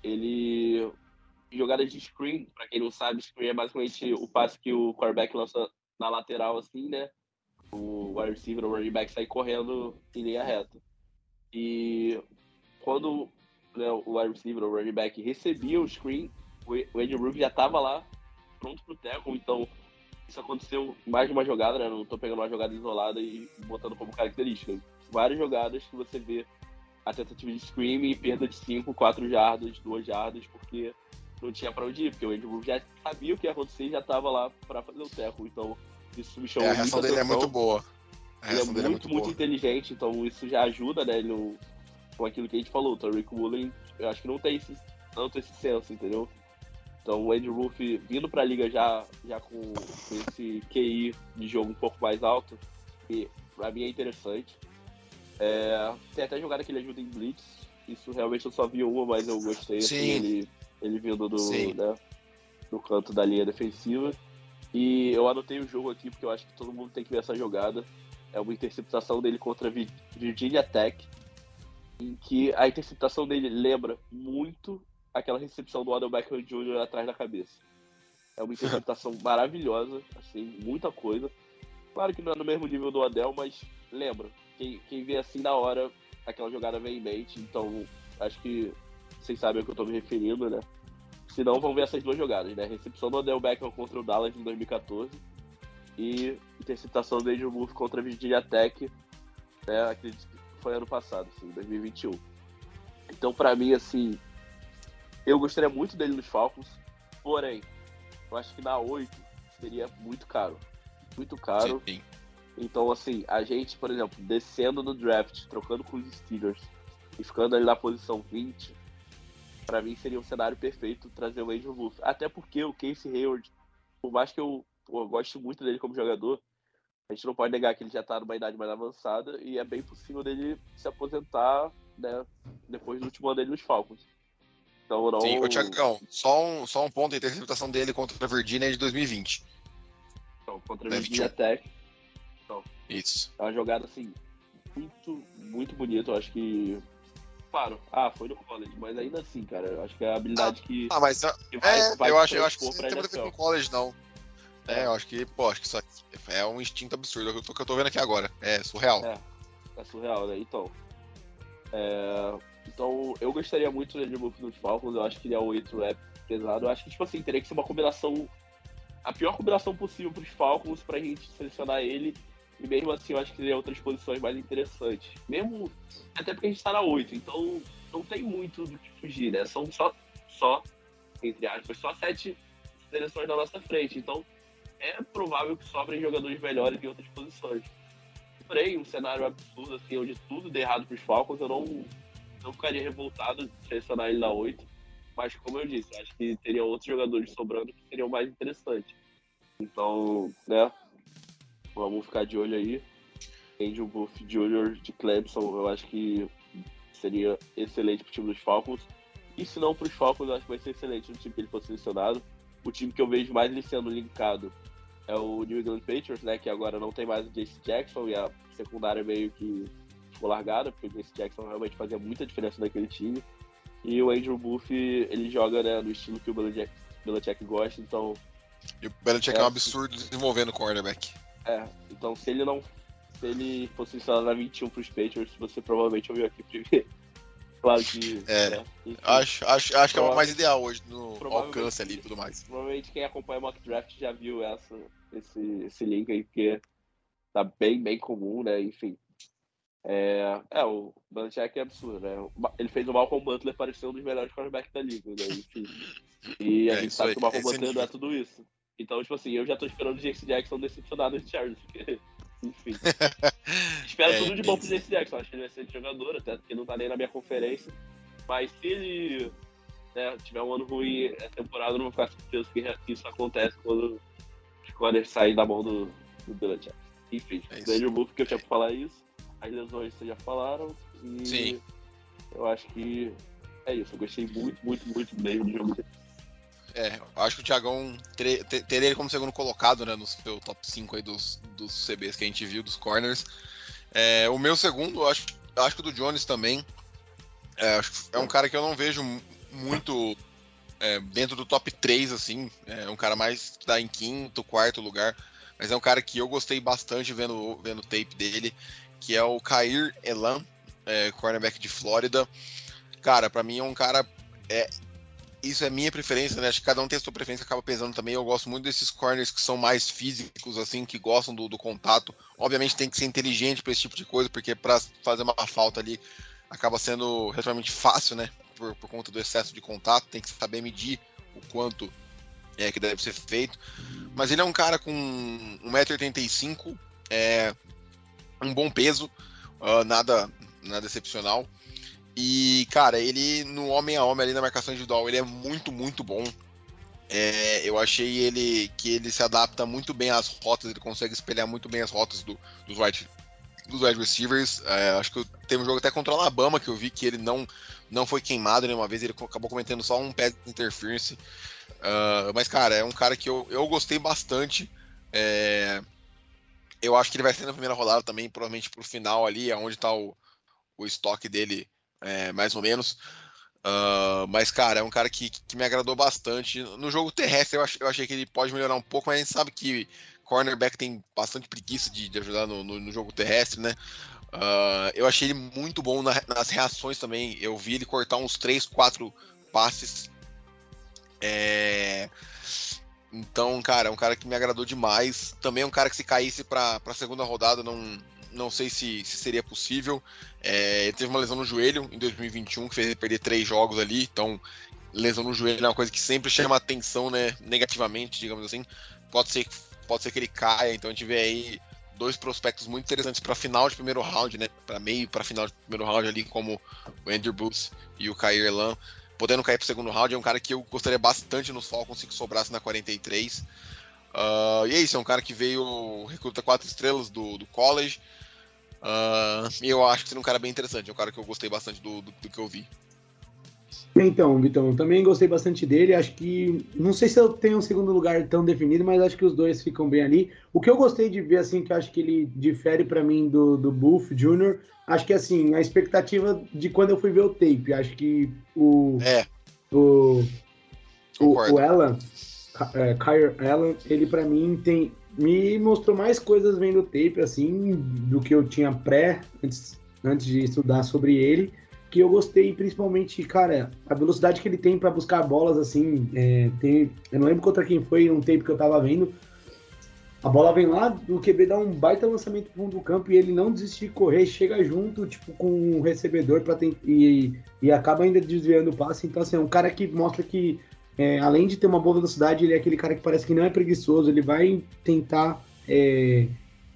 Speaker 3: Ele. Jogadas de screen, para quem não sabe, screen é basicamente o passe que o quarterback lança na lateral, assim, né? O wide receiver, o running back sai correndo em linha reta. E quando né, o wide receiver, o running back recebia o screen, o Andy Ruby já estava lá pronto pro tackle, então isso aconteceu mais de uma jogada, né? Não tô pegando uma jogada isolada e botando como característica. Várias jogadas que você vê a tentativa de screen e perda de 5, 4 jardas, 2 jardas, porque não tinha para onde ir, porque o Andrew já sabia o que ia acontecer e já tava lá para fazer o teco. Então, isso me chamou
Speaker 1: é, A reação dele
Speaker 3: atenção.
Speaker 1: é muito boa.
Speaker 3: A ele é muito, é muito, muito inteligente, então isso já ajuda, né? Com aquilo que a gente falou. O Tariq Woolen, eu acho que não tem esse, tem esse senso, entendeu? Então o Andy Roof vindo para a liga já, já com, com, esse QI de jogo um pouco mais alto, e para mim é interessante. É, tem até jogada que ele ajuda em blitz, isso realmente eu só vi uma, mas eu gostei assim, ele, ele vindo do, né, do canto da linha defensiva. E eu anotei o jogo aqui porque eu acho que todo mundo tem que ver essa jogada. É uma interceptação dele contra Virginia Tech, em que a interceptação dele lembra muito aquela recepção do Odell Beckham Jr. atrás da cabeça. É uma *laughs* interpretação maravilhosa, assim, muita coisa. Claro que não é no mesmo nível do Odell, mas lembra. Quem, quem vê assim na hora, aquela jogada vem em mente. Então, acho que vocês sabem ao que eu estou me referindo, né? Se não, vão ver essas duas jogadas, né? Recepção do Odell Beckham contra o Dallas em 2014 e interceptação do Andrew Murphy contra a Virginia Tech, né? Acredito que foi ano passado, assim, 2021. Então, para mim, assim, eu gostaria muito dele nos Falcons, porém, eu acho que na 8 seria muito caro. Muito caro. Sim. Então, assim, a gente, por exemplo, descendo no draft, trocando com os Steelers e ficando ali na posição 20, para mim seria um cenário perfeito trazer o Andrew Wolf. Até porque o Casey Hayward, por mais que eu, eu gosto muito dele como jogador, a gente não pode negar que ele já tá numa idade mais avançada e é bem possível dele se aposentar, né, depois do último ano dele nos Falcons. Então não.
Speaker 1: Sim, o Thiagão, só um, só um ponto de interceptação dele contra a Virginia de 2020.
Speaker 3: Então, contra a Virginia Tech.
Speaker 1: Então, Isso.
Speaker 3: É uma jogada assim, muito, muito bonita. Eu acho que. Ah, foi no college, mas ainda assim, cara, eu acho que é a habilidade
Speaker 1: ah,
Speaker 3: que.
Speaker 1: Ah, mas que vai, é, vai eu, acho, eu acho que não tem muito a ver com college, não. É, eu acho que, pô, acho que isso é um instinto absurdo. É o que eu tô vendo aqui agora. É surreal.
Speaker 3: É, é surreal, né? Então. É, então, eu gostaria muito de Murphy nos Falcons. Eu acho que ele é o 8 rap pesado. Eu acho que, tipo assim, teria que ser uma combinação. A pior combinação possível para os Falcons pra gente selecionar ele. E mesmo assim, eu acho que teria outras posições mais interessantes. Mesmo. Até porque a gente tá na 8, então não tem muito do que fugir, né? São só, só entre aspas, só sete seleções na nossa frente. Então, é provável que sobrem jogadores melhores em outras posições. Porém, um cenário absurdo, assim, onde tudo dê errado para os Falcons, eu não, não ficaria revoltado de selecionar ele na 8. Mas, como eu disse, acho que teria outros jogadores sobrando que seriam mais interessantes. Então, né, vamos ficar de olho aí. Andrew Buff Jr. de Clemson, eu acho que seria excelente para o time dos Falcons. E se não para os Falcons, eu acho que vai ser excelente no time que ele for selecionado. O time que eu vejo mais ele sendo linkado é o New England Patriots, né, que agora não tem mais o Jace Jackson e a secundária meio que ficou largada, porque o Jace Jackson realmente fazia muita diferença naquele time. E o Andrew Booth, ele joga né, no estilo que o Belichick, Belichick gosta, então
Speaker 1: E o Belichick é, é um absurdo desenvolvendo o cornerback.
Speaker 3: É, então se ele não. Se ele fosse instalado na 21 pros Patriots, você provavelmente ouviu aqui primeiro. *laughs* Claro que.
Speaker 1: É. Né? acho, acho, acho que é o mais ideal hoje no alcance ali e tudo mais.
Speaker 3: Provavelmente quem acompanha o mock draft já viu essa, esse, esse link aí, porque tá bem, bem comum, né? Enfim. É, é o Belichick é absurdo, né? Ele fez o Malcolm Butler parecer um dos melhores quarterbacks da liga, né? Enfim. E a é, gente sabe aí, que o Malcolm Butler não é tudo isso. Então, tipo assim, eu já tô esperando o Jason Jackson decepcionado de Charles, porque, enfim. *laughs* Espero é, tudo de bom pro Jason Jackson. Acho que ele vai ser jogador, até porque não tá nem na minha conferência. Mas se ele né, tiver um ano ruim a temporada, eu não vou ficar surpreso que isso acontece quando os corners saem da mão do, do Belichick. Enfim, é grande Buff que eu tinha pra falar isso. As lesões vocês já falaram. E
Speaker 1: Sim.
Speaker 3: eu acho que é isso. Eu gostei muito, muito, muito mesmo do jogo dele.
Speaker 1: É, acho que o Thiagão ter, ter, ele como segundo colocado, né, no seu top 5 aí dos, dos CBs que a gente viu, dos corners. É, o meu segundo, acho, acho que o do Jones também. É, é um cara que eu não vejo muito é, dentro do top 3, assim. É um cara mais que dá em quinto, quarto lugar. Mas é um cara que eu gostei bastante vendo, vendo o tape dele, que é o Kair Elan, é, cornerback de Flórida. Cara, para mim é um cara. É, isso é minha preferência, né? Acho que cada um tem a sua preferência, acaba pesando também. Eu gosto muito desses corners que são mais físicos, assim, que gostam do, do contato. Obviamente tem que ser inteligente para esse tipo de coisa, porque para fazer uma falta ali acaba sendo relativamente fácil, né? Por, por conta do excesso de contato, tem que saber medir o quanto é que deve ser feito. Mas ele é um cara com 1,85m, é, um bom peso, uh, nada, nada excepcional. E, cara, ele no homem a homem ali na marcação individual, ele é muito, muito bom. É, eu achei ele que ele se adapta muito bem às rotas, ele consegue espelhar muito bem as rotas do, dos wide, dos wide receivers. É, acho que teve um jogo até contra o Alabama que eu vi que ele não, não foi queimado nenhuma vez, ele acabou cometendo só um pé de interference. Uh, mas, cara, é um cara que eu, eu gostei bastante. É, eu acho que ele vai ser na primeira rodada também, provavelmente pro final ali, é onde tá o, o estoque dele é, mais ou menos. Uh, mas, cara, é um cara que, que me agradou bastante. No jogo terrestre, eu, ach, eu achei que ele pode melhorar um pouco, mas a gente sabe que cornerback tem bastante preguiça de, de ajudar no, no, no, jogo terrestre, né? Uh, eu achei ele muito bom na, nas reações também. Eu vi ele cortar uns 3, 4 passes. É... Então, cara, é um cara que me agradou demais. Também é um cara que se caísse para a segunda rodada não, não sei se, se seria possível. É, ele teve uma lesão no joelho em 2021 que fez ele perder três jogos ali, então lesão no joelho é uma coisa que sempre chama atenção, né, negativamente, digamos assim. Pode ser, pode ser que ele caia, então a gente vê aí dois prospectos muito interessantes para final de primeiro round, né, para meio para final de primeiro round ali, como o Andrew Booth e o Kair Elan. Podendo cair para o segundo round, é um cara que eu gostaria bastante nos Falcons se sobrasse na 43. Uh, ah, e é isso, é um cara que veio recruta quatro estrelas do, do college, Uh, eu acho que seria um cara bem interessante, é um cara que eu gostei bastante do, do, do que eu vi.
Speaker 2: Então, Vitão, também gostei bastante dele. Acho que. Não sei se eu tenho um segundo lugar tão definido, mas acho que os dois ficam bem ali. O que eu gostei de ver, assim, que acho que ele difere para mim do, do Buff Jr., acho que, assim, a expectativa de quando eu fui ver o tape. Acho que o.
Speaker 1: É.
Speaker 2: O. O, o Alan, é, Kyrie Allen, ele para mim tem me mostrou mais coisas vendo o tape, assim, do que eu tinha pré, antes, antes de estudar sobre ele, que eu gostei, principalmente, cara, a velocidade que ele tem para buscar bolas, assim, é, tem, eu não lembro contra quem foi um tape que eu tava vendo, a bola vem lá, do QB dá um baita lançamento pro fundo do campo e ele não desiste de correr, chega junto, tipo, com o um recebedor para e, e acaba ainda desviando o passe, então, assim, é um cara que mostra que é, além de ter uma boa velocidade, ele é aquele cara que parece que não é preguiçoso, ele vai tentar é,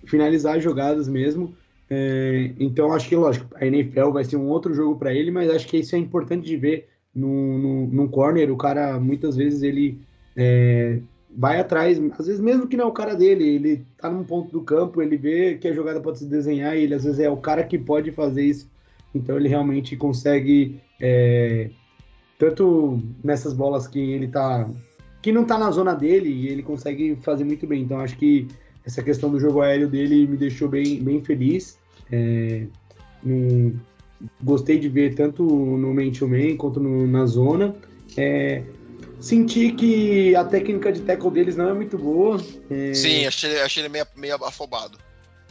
Speaker 2: finalizar jogadas mesmo. É, então acho que, lógico, a NFL vai ser um outro jogo para ele, mas acho que isso é importante de ver no corner. O cara, muitas vezes, ele é, vai atrás, às vezes mesmo que não é o cara dele, ele tá num ponto do campo, ele vê que a jogada pode se desenhar e ele às vezes é o cara que pode fazer isso. Então ele realmente consegue é, tanto nessas bolas que ele tá. que não tá na zona dele e ele consegue fazer muito bem. Então acho que essa questão do jogo aéreo dele me deixou bem, bem feliz. É, no, gostei de ver tanto no man to man quanto no, na zona. É, Senti que a técnica de tackle deles não é muito boa. É,
Speaker 1: Sim, achei, achei ele meio, meio afobado.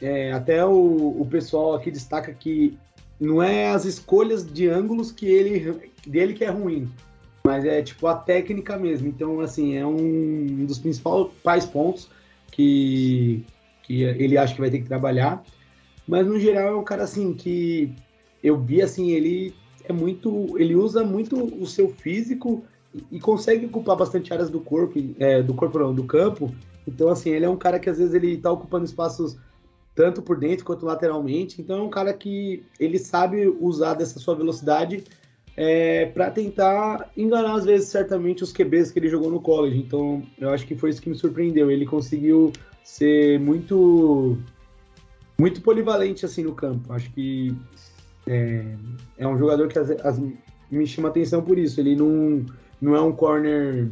Speaker 2: é, até o, o pessoal aqui destaca que não é as escolhas de ângulos que ele dele que é ruim, mas é tipo a técnica mesmo. Então, assim, é um dos principais pontos que, que ele acha que vai ter que trabalhar. Mas no geral é um cara assim que eu vi assim, ele é muito. Ele usa muito o seu físico e, consegue ocupar bastante áreas do corpo, é, do corpo não, do campo. Então, assim, ele é um cara que às vezes ele tá ocupando espaços tanto por dentro quanto lateralmente. Então é um cara que ele sabe usar dessa sua velocidade é, para tentar enganar às vezes certamente os QBs que ele jogou no college. Então eu acho que foi isso que me surpreendeu. Ele conseguiu ser muito muito polivalente assim no campo. Acho que é, é um jogador que as, as, me chama atenção por isso. Ele não, não é um corner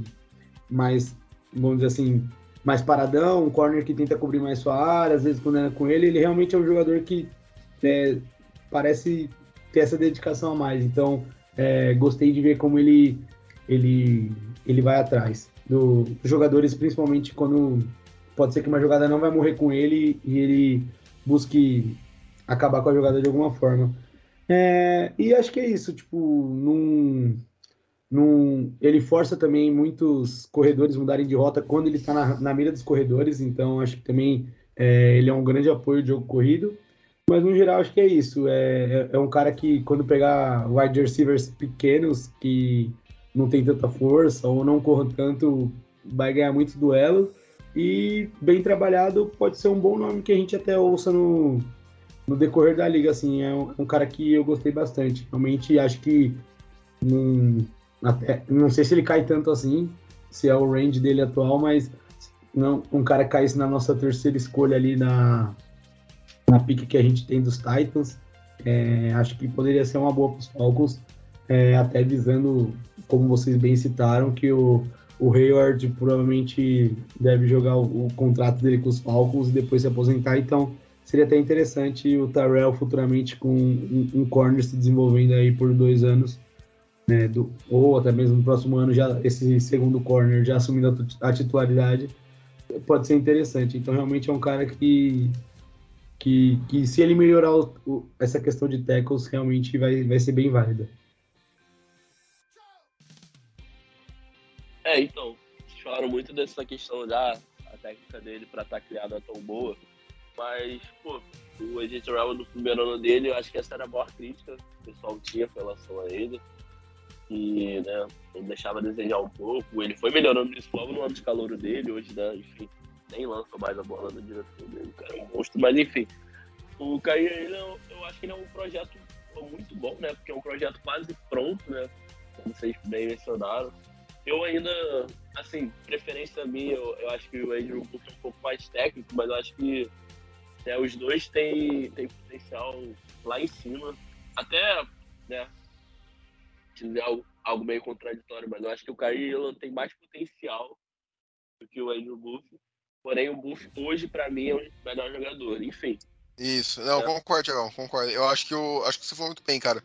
Speaker 2: mais, vamos dizer assim, mais paradão, um corner que tenta cobrir mais sua área, às vezes quando é com ele, ele realmente é um jogador que é, parece ter essa dedicação a mais. Então, é, gostei de ver como ele, ele, ele vai atrás do, dos jogadores, principalmente quando pode ser que uma jogada não vai morrer com ele e ele busque acabar com a jogada de alguma forma. É, e acho que é isso, tipo, num, ele força também muitos corredores mudarem de rota quando ele está na, na, mira dos corredores, então acho que também é, ele é um grande apoio de jogo corrido. Mas no geral acho que é isso. É, é, é um cara que quando pegar wide receivers pequenos que não tem tanta força ou não corram tanto, vai ganhar muitos duelos. E bem trabalhado pode ser um bom nome que a gente até ouça no, no decorrer da liga. Assim, é um, um cara que eu gostei bastante. Realmente acho que num, até, não sei se ele cai tanto assim, se é o range dele atual, mas não, um cara caísse na nossa terceira escolha ali na, na pique que a gente tem dos Titans, é, acho que poderia ser uma boa para os Falcons, é, até visando, como vocês bem citaram, que o, o Hayward provavelmente deve jogar o, o contrato dele com os Falcons e depois se aposentar, então seria até interessante o Tyrell futuramente com um, um corner se desenvolvendo aí por dois anos né, do, ou até mesmo no próximo ano já esse segundo corner já assumindo a, titularidade pode ser interessante. Então realmente é um cara que que, que se ele melhorar o, o, essa questão de tackles realmente vai, vai ser bem válida.
Speaker 3: É, então, falaram muito dessa questão da técnica dele para estar tá criada tão boa, mas, pô, o AJ Terrell no primeiro ano dele, eu acho que essa era a maior crítica que o pessoal tinha com relação a ele que né, ele deixava a desejar um pouco. Ele foi melhorando isso logo no ano de calor dele, hoje, né, enfim, nem lança mais a bola na direção dele, cara é um monstro, mas enfim. O Caio, ele, é eu acho que ele é um projeto muito bom, né, porque é um projeto quase pronto, né, como vocês bem mencionaram. Eu ainda, assim, preferência minha, eu, eu acho que o Andrew é um pouco mais técnico, mas eu acho que né, os dois têm, têm potencial lá em cima. Até, né, dizer algo, algo meio contraditório, mas eu acho que o Kyrie tem mais potencial do que o Andrew Buff. Porém, o Buff hoje, para mim, é o melhor jogador. Enfim.
Speaker 1: Isso, não, é. concordo, Tiagão, concordo. Eu acho que, eu, acho que você falou muito bem, cara.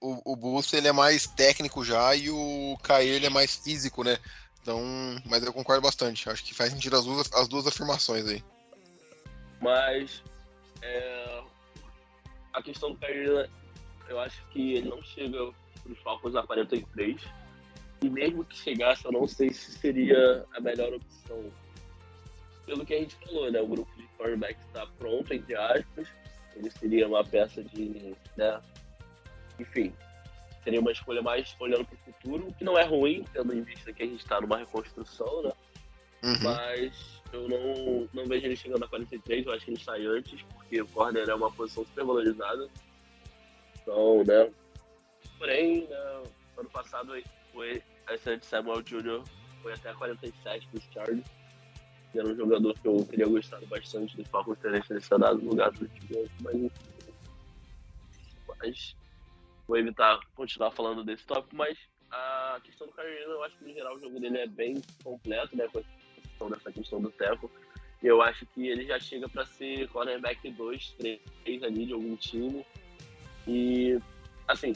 Speaker 1: O, o Buff, ele é mais técnico já e o Kyrie, ele é mais físico, né? Então, mas eu concordo bastante. Acho que faz sentido as duas, as duas afirmações aí.
Speaker 3: Mas é, a questão do Kyrie, eu acho que ele não chega os Falcons a 43. E mesmo que chegasse, eu não sei se seria a melhor opção. Pelo que a gente falou, né? O grupo de cornerbacks está pronto, entre aspas. Ele seria uma peça de. Né? Enfim, seria uma escolha mais olhando para o futuro, o que não é ruim, tendo em vista que a gente está numa reconstrução, né? Uhum. Mas eu não, não vejo ele chegando a 43, eu acho que ele sai antes, porque o corner é uma posição super valorizada. Então, né, Porém, no ano passado foi essa de Samuel Jr. foi até 47 para os Chargers. Era um jogador que eu teria gostado bastante dos Falcons terem selecionado no lugar do time, mas, mas vou evitar continuar falando desse tópico, mas a questão do Kyrie eu acho que no geral o jogo dele é bem completo, né, com a dessa questão do teco. Eu acho que ele já chega para ser cornerback 2, 3 ali de algum time. E, assim,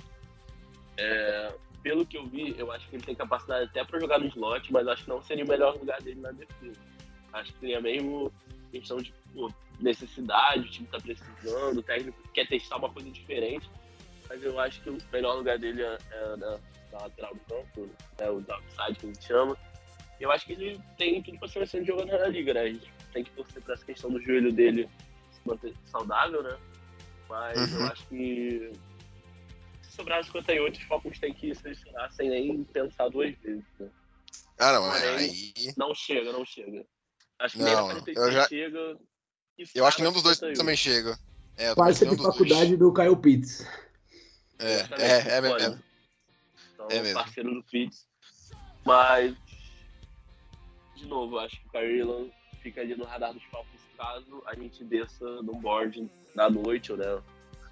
Speaker 3: é, pelo que eu vi, eu acho que ele tem capacidade até para jogar no slot, mas acho que não seria o melhor lugar dele na defesa. Acho que seria mesmo questão de pô, necessidade, o time tá precisando, o técnico quer testar uma coisa diferente, mas eu acho que o melhor lugar dele é, é na, na, lateral do campo, é o outside que a gente chama. Eu acho que ele tem tudo para ser assim jogador na liga, né? A gente tem que torcer para essa questão do joelho dele se manter saudável, né? Mas uhum. eu acho que se sobrar 58, os Falcons têm que selecionar sem nem pensar duas vezes. Né?
Speaker 1: Ah, não, Porém, aí...
Speaker 3: não chega, não chega. Acho que
Speaker 1: não,
Speaker 3: nem 46 já... chega.
Speaker 1: Eu acho que nenhum dos dois também chega.
Speaker 2: É, Parça de faculdade do Kyle Pitts.
Speaker 1: É, é, é, mesmo.
Speaker 3: Então, é mesmo. parceiro do Pitts. Mas, de novo, acho que o Kyrie fica ali no radar dos Falcons caso a gente desça no board da noite ou né,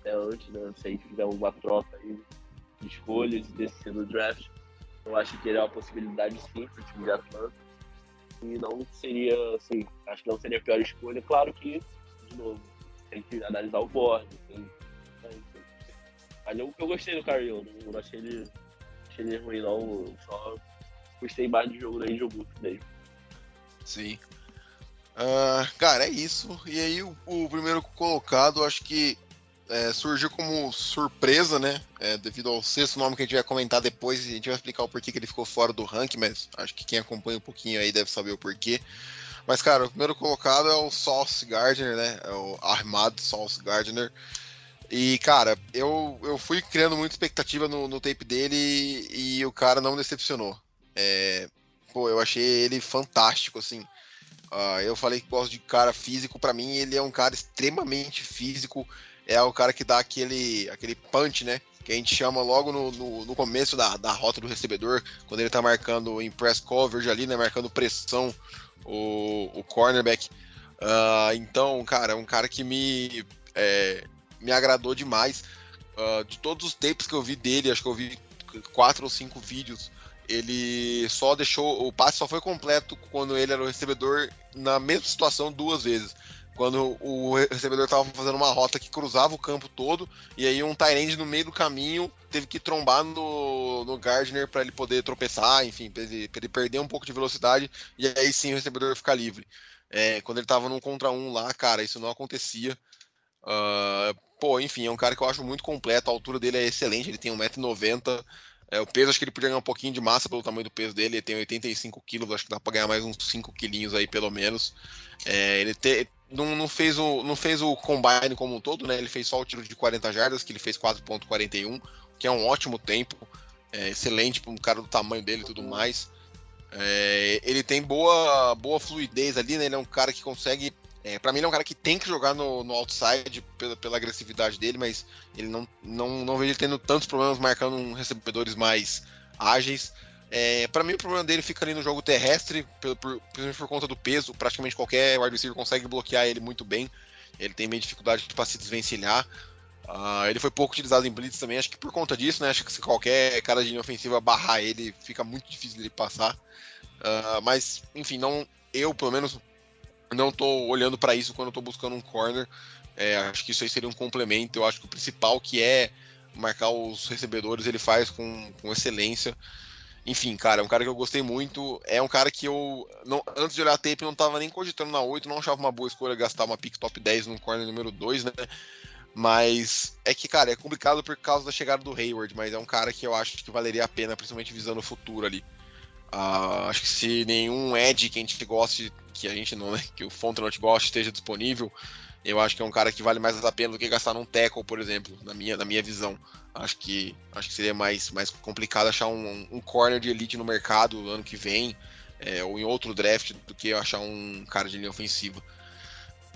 Speaker 3: até antes, né? Se a gente tiver uma troca aí de escolhas e descer no draft. Eu acho que ele é uma possibilidade sim para o time de Atlanta. E não seria, assim, acho que não seria a pior escolha. Claro que, de novo, tem que analisar o board. Tem, né, mas eu, eu gostei do Kyrie, não, achei ele, achei ele ruim não. Só gostei mais do jogo da Angel Booth mesmo.
Speaker 1: Sim. Uh, cara, é isso. E aí o, o primeiro colocado, acho que é, surgiu como surpresa, né? É, devido ao sexto nome que a gente vai comentar depois, a gente vai explicar o porquê que ele ficou fora do ranking, mas acho que quem acompanha um pouquinho aí deve saber o porquê. Mas, cara, o primeiro colocado é o Sauce Gardner, né? É o Armad Sauce Gardner. E, cara, eu, eu fui criando muita expectativa no, no tape dele e, e o cara não decepcionou. É, pô, eu achei ele fantástico, assim. Uh, eu falei que gosto de cara físico, para mim ele é um cara extremamente físico, é o cara que dá aquele, aquele punch, né? Que a gente chama logo no, no, no começo da, da rota do recebedor, quando ele tá marcando em press coverage ali, né? Marcando pressão o, o cornerback. Uh, então, cara, é um cara que me, é, me agradou demais. Uh, de todos os tapes que eu vi dele, acho que eu vi quatro ou cinco vídeos ele só deixou. O passe só foi completo quando ele era o recebedor na mesma situação duas vezes. Quando o recebedor estava fazendo uma rota que cruzava o campo todo, e aí um Tyrande no meio do caminho teve que trombar no, no Gardner para ele poder tropeçar, enfim, para ele, ele, perder um pouco de velocidade, e aí sim o recebedor ficar livre. É, quando ele estava num contra um lá, cara, isso não acontecia. Uh, pô, enfim, é um cara que eu acho muito completo, a altura dele é excelente, ele tem 1,90m, é, o peso, acho que ele podia ganhar um pouquinho de massa pelo tamanho do peso dele. Ele tem 85 quilos, acho que dá para ganhar mais uns 5 quilinhos aí, pelo menos. É, ele te, não, não, fez o, não fez o combine como um todo, né? Ele fez só o tiro de 40 jardas, que ele fez 4.41, que é um ótimo tempo. É, excelente para um cara do tamanho dele e tudo mais. É, ele tem boa, boa fluidez ali, né? Ele é um cara que consegue é, para mim, ele é um cara que tem que jogar no, no outside pela, pela, agressividade dele, mas ele não, não, não vejo ele tendo tantos problemas marcando um recebedores mais ágeis. É, para mim, o problema dele fica ali no jogo terrestre, por, por, por conta do peso. Praticamente qualquer wide receiver consegue bloquear ele muito bem. Ele tem meio dificuldade para se desvencilhar. Uh, ele foi pouco utilizado em blitz também, acho que por conta disso, né? Acho que se qualquer cara de linha ofensiva barrar ele, fica muito difícil dele passar. Uh, mas, enfim, não, eu pelo menos não estou olhando para isso quando estou buscando um corner. É, acho que isso aí seria um complemento. Eu acho que o principal que é marcar os recebedores ele faz com, com excelência. Enfim, cara, é um cara que eu gostei muito. É um cara que eu, não, antes de olhar a tape, não estava nem cogitando na 8, não achava uma boa escolha gastar uma pick top 10 no corner número 2, né? Mas é que, cara, é complicado por causa da chegada do Hayward, mas é um cara que eu acho que valeria a pena, principalmente visando o futuro ali. Uh, acho que se nenhum Edge que a gente goste, que a gente não, né, que o Fontenot goste esteja disponível, eu acho que é um cara que vale mais a pena do que gastar num tackle, por exemplo, na minha, na minha visão. Acho que, acho que seria mais, mais complicado achar um, um corner de elite no mercado ano que vem, é, ou em outro draft, do que achar um cara de linha ofensiva.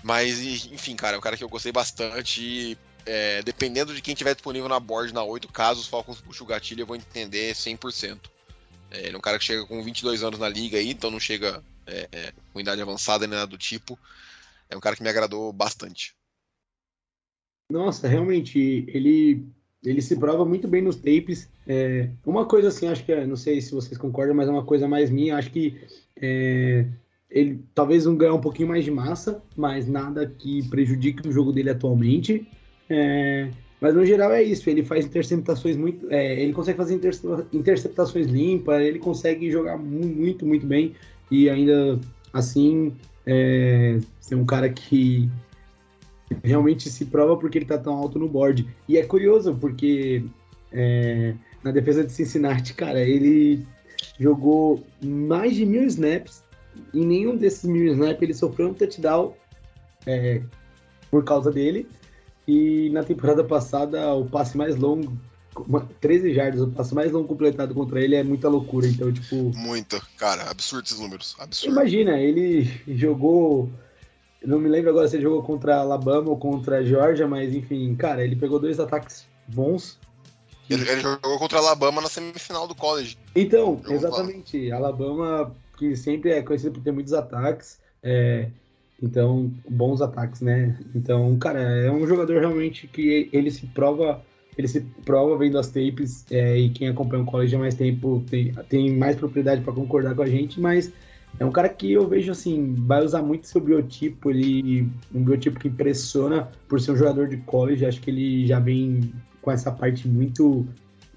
Speaker 1: Mas, enfim, cara, é um cara que eu gostei bastante e, é, dependendo de quem tiver disponível na board na 8, caso os Falcons puxem o gatilho, eu vou entender 100%. É, ele é um cara que chega com 22 anos na liga aí, então não chega é, é, com idade avançada nem nada do tipo. É um cara que me agradou bastante.
Speaker 2: Nossa, realmente, ele, ele se prova muito bem nos tapes. É, uma coisa assim, acho que, é, não sei se vocês concordam, mas é uma coisa mais minha, acho que é, ele talvez não ganhe um pouquinho mais de massa, mas nada que prejudique o jogo dele atualmente. É, Mas no geral é isso, ele faz interceptações muito. É, ele consegue fazer interceptações limpas, ele consegue jogar muito, muito bem. E ainda assim é, ser um cara que realmente se prova porque ele tá tão alto no board. E é curioso, porque é, na defesa de Cincinnati, cara, ele jogou mais de mil snaps. Em nenhum desses mil snaps ele sofreu um touchdown é, por causa dele. E na temporada passada, o passe mais longo, 13 jardas, o passe mais longo completado contra ele é muita loucura. Então, tipo.
Speaker 1: Muito, cara, absurdo esses números. Absurdo.
Speaker 2: Imagina, ele jogou. Não me lembro agora se ele jogou contra Alabama ou contra Georgia, mas enfim, cara, ele pegou dois ataques bons.
Speaker 1: Ele, ele jogou contra Alabama na semifinal do college.
Speaker 2: Então, exatamente. Alabama, que sempre é conhecido por ter muitos ataques. É, então, bons ataques, né? Então, cara, é um jogador realmente que ele se prova, ele se prova vendo as tapes, é, e quem acompanha o college há mais tempo tem, tem mais propriedade para concordar com a gente, mas é um cara que eu vejo assim, vai usar muito seu biotipo, ele um biotipo que impressiona por ser um jogador de college, acho que ele já vem com essa parte muito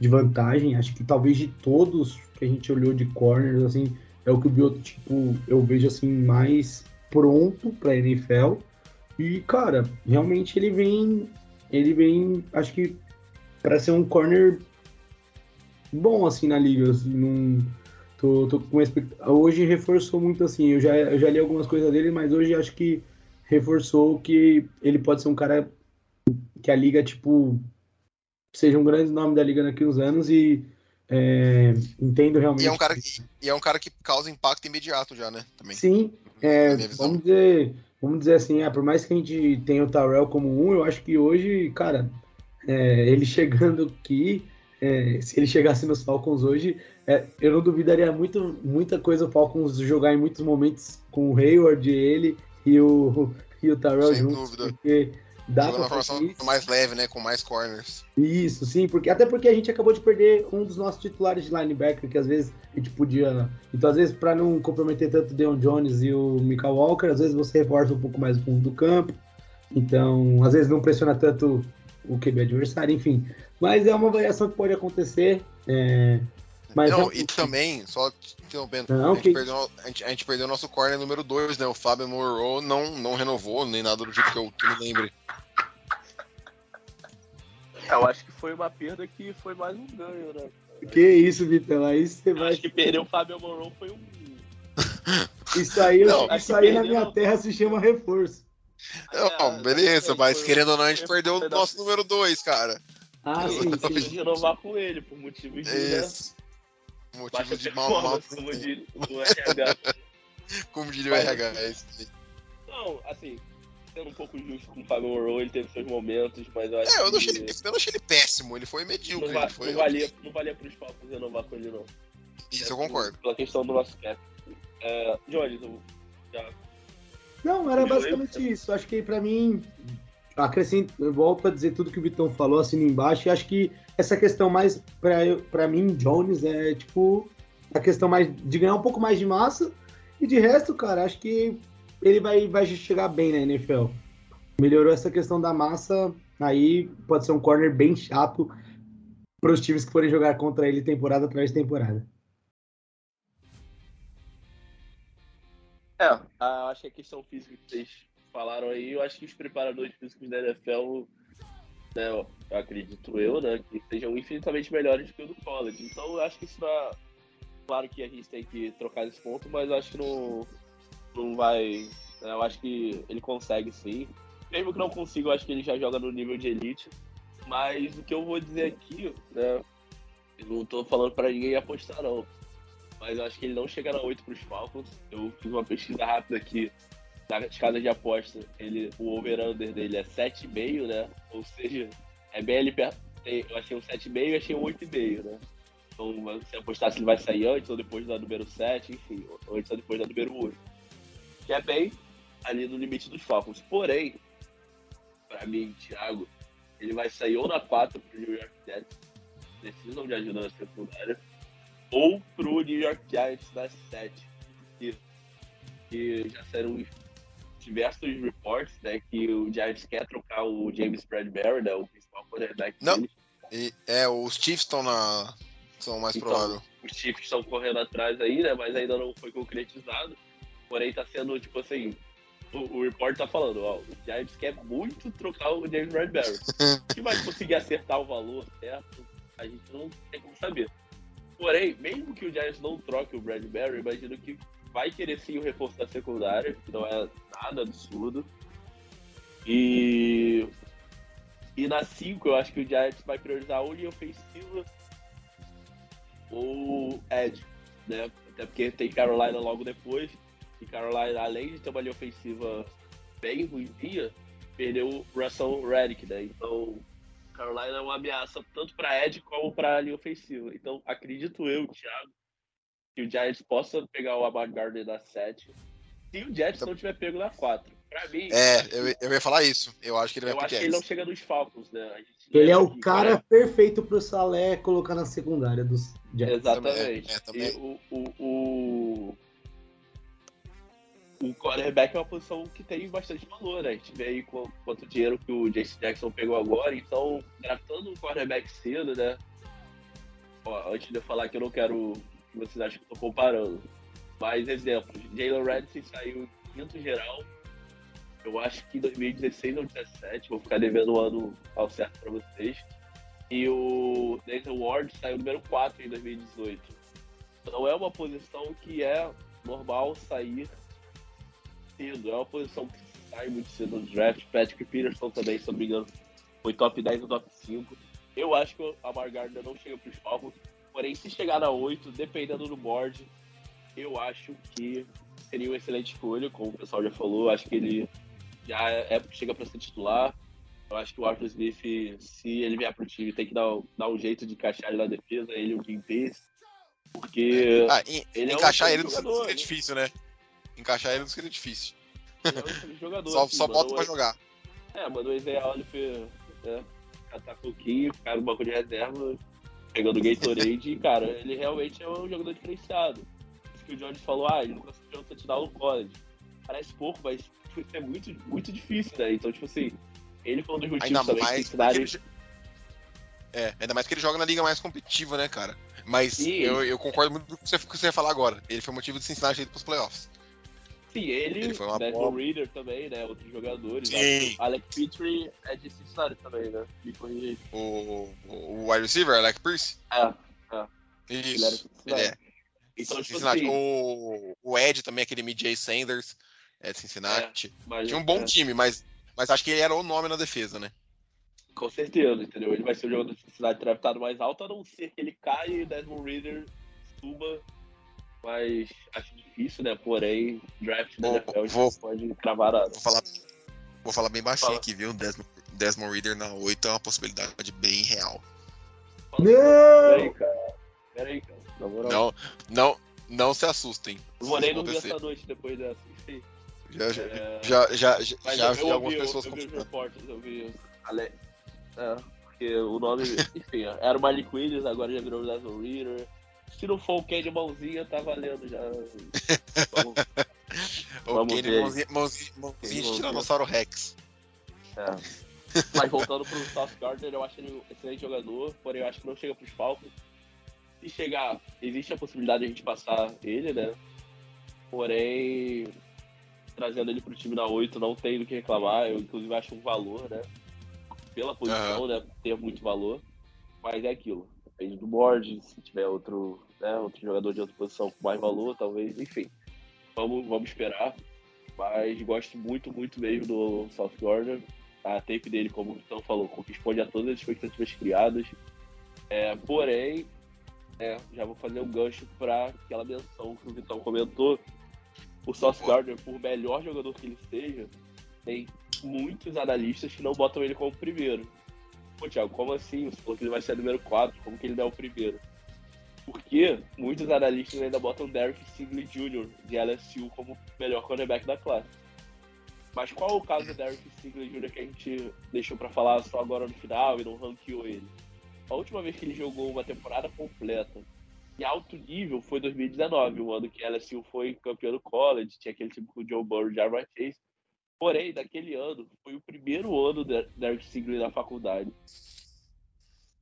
Speaker 2: de vantagem, acho que talvez de todos que a gente olhou de corners, assim, é o que o biotipo eu vejo assim mais pronto para NFL. E, cara, realmente ele vem. Ele vem, acho que, para ser um corner bom, assim, na liga. Assim, num, tô, tô com Hoje reforçou muito, assim. Eu já, eu já li algumas coisas dele, mas hoje acho que reforçou que ele pode ser um cara que a liga, tipo, seja um grande nome da liga daqui uns anos e é, entendo realmente.
Speaker 1: E é, um cara que, e é um cara que causa impacto imediato já, né?
Speaker 2: Também. Sim, é, vamos dizer, vamos dizer assim, é, por mais que a gente tenha o Tarell como um, eu acho que hoje, cara, é, ele chegando aqui, é, se ele chegasse nos Falcons hoje, é, eu não duvidaria muito, muita coisa o Falcons jogar em muitos momentos com o Hayward, ele e o, e o Tarell
Speaker 1: Sem
Speaker 2: juntos,
Speaker 1: dúvida.
Speaker 2: porque Dá
Speaker 1: Jogando uma formação mais leve, né? Com mais corners.
Speaker 2: Isso, sim, porque até porque a gente acabou de perder um dos nossos titulares de linebacker, que às vezes a gente podia. Então, às vezes, para não comprometer tanto o Deon Jones e o Michael Walker, às vezes você reforça um pouco mais o fundo do campo. Então, às vezes não pressiona tanto o QB adversário, enfim. Mas é uma variação que pode acontecer. É... Mas
Speaker 1: não, e também, só interrompendo,
Speaker 2: Não,
Speaker 1: a, gente
Speaker 2: que-
Speaker 1: perdeu, a, gente, a gente perdeu o nosso corner número 2, né? O Fábio Moreau não, não renovou, nem nada do tipo que eu, que eu me lembre.
Speaker 3: Eu acho que foi uma perda que foi mais um ganho, né?
Speaker 2: Que isso, Vitão? Aí você
Speaker 3: Eu
Speaker 2: vai.
Speaker 3: acho que perder o Fábio Moron foi um.
Speaker 2: Isso aí,
Speaker 1: Não,
Speaker 2: isso aí na minha terra se chama reforço.
Speaker 1: Não,
Speaker 3: É,
Speaker 1: beleza,
Speaker 3: foi-
Speaker 1: mas querendo ou não, a gente perdeu o nosso número 2, cara.
Speaker 2: Ah, *laughs* sim,
Speaker 3: Tem
Speaker 2: sim.
Speaker 3: que renovar com ele, por motivos de. né,
Speaker 1: Isso.
Speaker 3: Baixa
Speaker 1: Motivo de mal, mal *laughs*
Speaker 3: como diria o RH.
Speaker 1: como diria o RH. é isso aí.
Speaker 3: Não, assim, sendo um pouco justo com o Fábio Moreau, ele teve seus momentos, mas eu acho
Speaker 1: É, eu não,
Speaker 3: que
Speaker 1: achei ele, eu não achei ele péssimo, ele foi medíocre.
Speaker 3: não,
Speaker 1: ele foi,
Speaker 3: não valia, não valia pros Falcons renovar com ele, não.
Speaker 1: Isso, eu
Speaker 3: É,
Speaker 1: concordo.
Speaker 3: Pela questão do nosso cap. É, Jones, eu já
Speaker 2: Não, era basicamente isso. Acho que pra mim, acrescento, eu volto a dizer tudo que o Vitão falou assim embaixo. E acho que essa questão mais pra mim, Jones, é tipo a questão mais de ganhar um pouco mais de massa. E de resto, cara, acho que ele vai, vai chegar bem na NFL. Melhorou essa questão da massa, aí pode ser um corner bem chato para os times que forem jogar contra ele temporada atrás de temporada.
Speaker 3: É, a- acho que a questão física que vocês falaram aí, eu acho que os preparadores físicos da NFL, né, eu acredito eu, né, que sejam infinitamente melhores que o do college. Então eu acho que isso não é... Claro que a gente tem que trocar esse ponto, mas eu acho que não, não vai... né, eu acho que ele consegue sim. Mesmo que não consiga, eu acho que ele já joga no nível de elite. Mas o que eu vou dizer aqui, né, eu não tô falando pra ninguém apostar não mas eu acho que ele não chega na 8 para os Falcons. Eu fiz uma pesquisa rápida aqui nas casas de aposta. Ele, o over-under dele é 7,5, né? Ou seja, é bem ali perto. Eu achei um 7,5 e achei um 8,5, né? Então, se apostar se ele vai sair antes ou depois da número 7, enfim, antes ou depois da número 8. Que é bem ali no limite dos Falcons. Porém, para mim, Thiago, ele vai sair ou na 4 para o New York Jets. Precisam de ajuda na secundária ou pro New York Giants das 7. Que, que já saíram os diversos reports, né, que o Giants quer trocar o James Bradbury, né, o principal quarterback
Speaker 1: Não.
Speaker 3: deles.
Speaker 1: E, é, os Chiefs estão na. São mais
Speaker 3: Então,
Speaker 1: prováveis.
Speaker 3: Os Chiefs estão correndo atrás aí, né, mas ainda não foi concretizado. Porém, tá sendo, tipo assim, o, o report tá falando, ó, o Giants quer muito trocar o James Bradbury. *laughs* Se vai conseguir acertar o valor certo, a gente não tem como saber. Porém, mesmo que o Giants não troque o Bradbury, imagino que vai querer sim o reforço da secundária, que não é nada absurdo. E. E na 5, eu acho que o Giants vai priorizar ou linha ofensiva ou Ed, né? Até porque tem Carolina logo depois. E Carolina, além de ter uma linha ofensiva bem ruimzinha, perdeu o Russell Reddick, né? Então, Carolina é uma ameaça tanto para Ed como para a linha ofensiva. Então, acredito eu, Thiago, que o Giants possa pegar o Amar Gardner na 7. Se o Jets não tiver pego na 4. Pra mim,
Speaker 1: É, eu, eu ia falar isso. Eu acho que ele vai
Speaker 3: eu
Speaker 1: pro
Speaker 3: acho que ele não
Speaker 1: Jets.
Speaker 3: chega nos Falcons, né? A gente
Speaker 2: Ele é o
Speaker 3: que,
Speaker 2: cara perfeito pro Salé colocar na secundária dos Jets.
Speaker 3: Exatamente.
Speaker 1: É, é, também.
Speaker 3: E o, o, o, o quarterback é uma posição que tem bastante valor, né? A gente vê aí qu- quanto dinheiro que o Jace Jackson pegou agora, então, draftando um quarterback cedo, né? Ó, antes de eu falar que eu não quero que vocês achem que eu tô comparando. Mas, exemplos, Jalen Redson saiu em quinto geral. Eu acho que em 2016 ou 2017, vou ficar devendo o ano ao certo pra vocês. E o Nathan Ward saiu número 4 em 2018. Então é uma posição que é normal sair cedo. É uma posição que sai muito cedo no draft. Patrick Peterson também, se não me engano, foi top 10 ou top 5. Eu acho que a Margarda não chega para os Falcons. Porém, se chegar na 8, dependendo do board, eu acho que seria uma excelente escolha, como o pessoal já falou. Acho que ele já é, chega para ser titular. Eu acho que o Arthur Smith, se ele vier pro time, tem que dar, dar um jeito de encaixar ele na defesa, ele e o Pace. Porque
Speaker 1: Ah, en-
Speaker 3: Ele é um
Speaker 1: encaixar ele
Speaker 3: jogador, né?
Speaker 1: difícil, né? Encaixar ele não seria difícil.
Speaker 3: ele é um jogador.
Speaker 1: Só,
Speaker 3: assim,
Speaker 1: só bota pra jogar.
Speaker 3: É, mandou o Isaiah Oliver né, catar coquinho, ficar no banco de reserva, pegando o Gatorade, e, cara, ele realmente é um jogador diferenciado. Isso que o Jones falou, ah, ele não conseguiu um touchdown no college. Parece pouco, mas tipo, é muito, muito difícil, né? Então, tipo assim, ele foi um dos motivos
Speaker 1: Ainda
Speaker 3: também que
Speaker 1: mais
Speaker 3: ensinaram
Speaker 1: ele... É, ainda mais que ele joga na liga mais competitiva, né, cara? Mas
Speaker 3: Sim.
Speaker 1: eu, eu concordo muito com o que você, que ia falar agora. Ele foi motivo de Cincinnati ir pros playoffs.
Speaker 3: Ele,
Speaker 1: Ele foi uma boa-
Speaker 3: Reader também, né? Outros jogadores.
Speaker 1: Sim.
Speaker 3: Alex Petrie é de Cincinnati também, né? Me.
Speaker 1: O, o, o wide receiver, Alec Pierce?
Speaker 3: É,
Speaker 1: Isso.
Speaker 3: ele
Speaker 1: é.
Speaker 3: Então, tipo
Speaker 1: Cincinnati.
Speaker 3: assim,
Speaker 1: O, o Ed também, aquele Midjay Sanders, é de Cincinnati.
Speaker 3: mas,
Speaker 1: Tinha um bom
Speaker 3: é,
Speaker 1: time, mas, mas acho que ele era o nome na defesa, né?
Speaker 3: Com certeza, entendeu? Ele vai ser o jogador de Cincinnati draftado mais alto, a não ser que ele caia e Desmond Reader suba. Mas acho difícil, né? Porém, draft da
Speaker 1: Vou-
Speaker 3: NFL a gente
Speaker 1: vou-
Speaker 3: pode cravar nada.
Speaker 1: Vou falar, vou falar bem baixinho
Speaker 3: Fala.
Speaker 1: aqui, viu? Desmond, Desmond Reader na 8 é uma possibilidade bem real.
Speaker 2: Não!
Speaker 3: Peraí, cara. Peraí, cara. Na moral.
Speaker 1: Não, não, não se assustem.
Speaker 3: Não vou
Speaker 1: se
Speaker 3: nem dormir
Speaker 1: acontecer.
Speaker 3: essa noite depois dessa.
Speaker 1: Já, já,
Speaker 3: É,
Speaker 1: já, já, já,
Speaker 3: Mas
Speaker 1: já vi
Speaker 3: eu
Speaker 1: algumas
Speaker 3: ouvi,
Speaker 1: pessoas
Speaker 3: eu, eu vi os reportes, eu vi. Ale... É, porque o nome, *laughs* enfim, era o Malik Williams, agora já virou o Desmond Reader. Se não for o Kenny Mãozinha, tá valendo já. Vamos, *laughs*
Speaker 1: O
Speaker 3: Vamos
Speaker 1: Kenny,
Speaker 3: ver.
Speaker 1: mãozinha, mãozinha, mãozinha de. Tiranossauro Rex.
Speaker 3: é. Mas voltando pro South Gardner, eu acho ele um excelente jogador, porém eu acho que não chega pros Falcons. Se chegar, existe a possibilidade de a gente passar ele, né? Porém, trazendo ele pro time da 8 não tem do que reclamar. Eu, inclusive, acho um valor, né? Pela posição, né? Ter muito valor. Mas é aquilo. Depende do board. Se tiver outro, né, outro jogador de outra posição com mais valor, talvez. Enfim, vamos, vamos esperar. Mas gosto muito, muito mesmo do South Gardner. A tape dele, como o Vitão falou, corresponde a todas as expectativas criadas. É, porém, é, já vou fazer um gancho para aquela menção que o Vitão comentou. O Sauce Gardner, por melhor jogador que ele seja, tem muitos analistas que não botam ele como primeiro. Pô, Thiago, como assim? Você falou que ele vai ser número 4, como que ele é o primeiro? Porque muitos analistas ainda botam Derek Stingley Jr. de LSU como melhor cornerback da classe. Mas qual o caso do Derek Stingley Jr. que a gente deixou pra falar só agora no final e não ranqueou ele? A última vez que ele jogou uma temporada completa em alto nível foi 2019, o ano que LSU foi campeão do college, tinha aquele time com o Joe Burrow e Jarvis Chase. Porém, naquele ano, foi o primeiro ano da Derek Stingley na faculdade.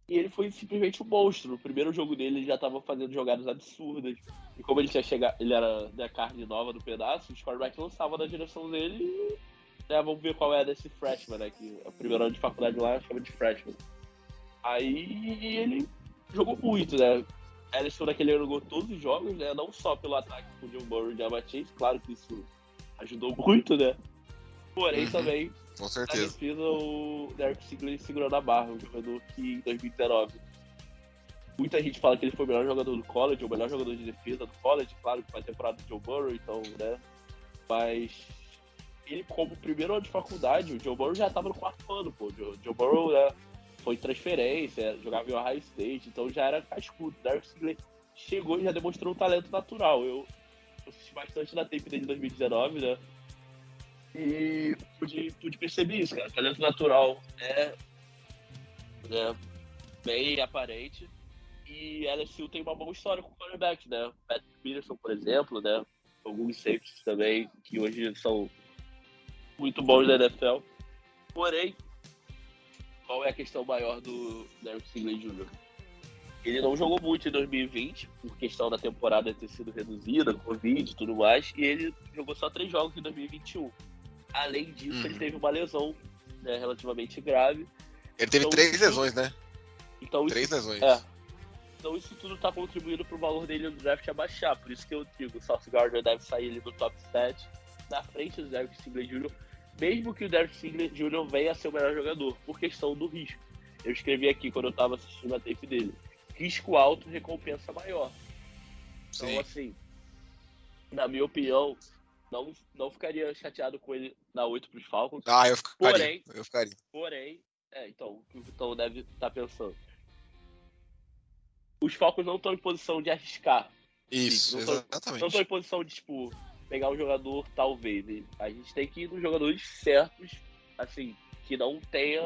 Speaker 3: E ele foi simplesmente um monstro. No primeiro jogo dele, ele já estava fazendo jogadas absurdas. E como ele tinha chegado, ele era da carne nova do pedaço, os quarterbacks lançavam na direção dele e. Né, vamos ver qual é desse freshman, né? Que o primeiro ano de faculdade lá chama de freshman. Aí ele jogou muito, né? Ellison naquele ano jogou todos os jogos, né? Não só pelo ataque com o John Burrow e Jama Chase, claro que isso ajudou muito, né? Porém,
Speaker 1: Uhum.
Speaker 3: também
Speaker 1: Com certeza.
Speaker 3: defesa, o Derek Stingley segurou na barra, um jogador que em 2019 muita gente fala que ele foi o melhor jogador do college, o melhor jogador de defesa do college, claro que foi a temporada do Joe Burrow, então, né? Mas ele, como primeiro ano de faculdade, o Joe Burrow já estava no quarto ano, pô. O Joe, Burrow né, foi transferência, jogava em Ohio State, então já era cascudo. Derek Stingley chegou e já demonstrou um talento natural. Eu, eu assisti bastante na tape dele de 2019, né? E pude, pude perceber isso, cara. Talento natural é, é bem aparente. E LSU tem uma boa história com o quarterback, né? Patrick Peterson, por exemplo, né? Alguns safeties também, que hoje são muito bons na NFL. Porém, qual é a questão maior do Derek Stingley Jr.? Ele não jogou muito em 2020, por questão da temporada ter sido reduzida, Covid e tudo mais, e ele jogou só três jogos em 2021. Além disso,
Speaker 1: Uhum.
Speaker 3: ele teve uma lesão né, relativamente grave.
Speaker 1: Ele teve
Speaker 3: Então,
Speaker 1: três
Speaker 3: isso-
Speaker 1: lesões, né?
Speaker 3: Então, isso
Speaker 1: Três lesões.
Speaker 3: é. Então isso tudo tá contribuindo pro valor dele no draft abaixar. Por isso que eu digo, o Sauce Gardner deve sair ali no top 7, na frente do Derek Stingley Jr., mesmo que o Derek Stingley Jr. venha a ser o melhor jogador, por questão do risco. Eu escrevi aqui quando eu tava assistindo a tape dele. Risco alto, recompensa maior. Então,
Speaker 1: Sim.
Speaker 3: assim, na minha opinião, não, não ficaria chateado com ele na 8 pros Falcons.
Speaker 1: Ah, eu ficaria.
Speaker 3: Porém-
Speaker 1: Eu ficaria.
Speaker 3: Porém, é, então, o que o Vitão deve estar pensando. Os Falcons não estão em posição de arriscar.
Speaker 1: Isso,
Speaker 3: não tô- Não
Speaker 1: exatamente.
Speaker 3: estão em posição de, tipo, pegar um jogador, talvez. E A gente tem que ir nos jogadores certos, assim, que não tenha.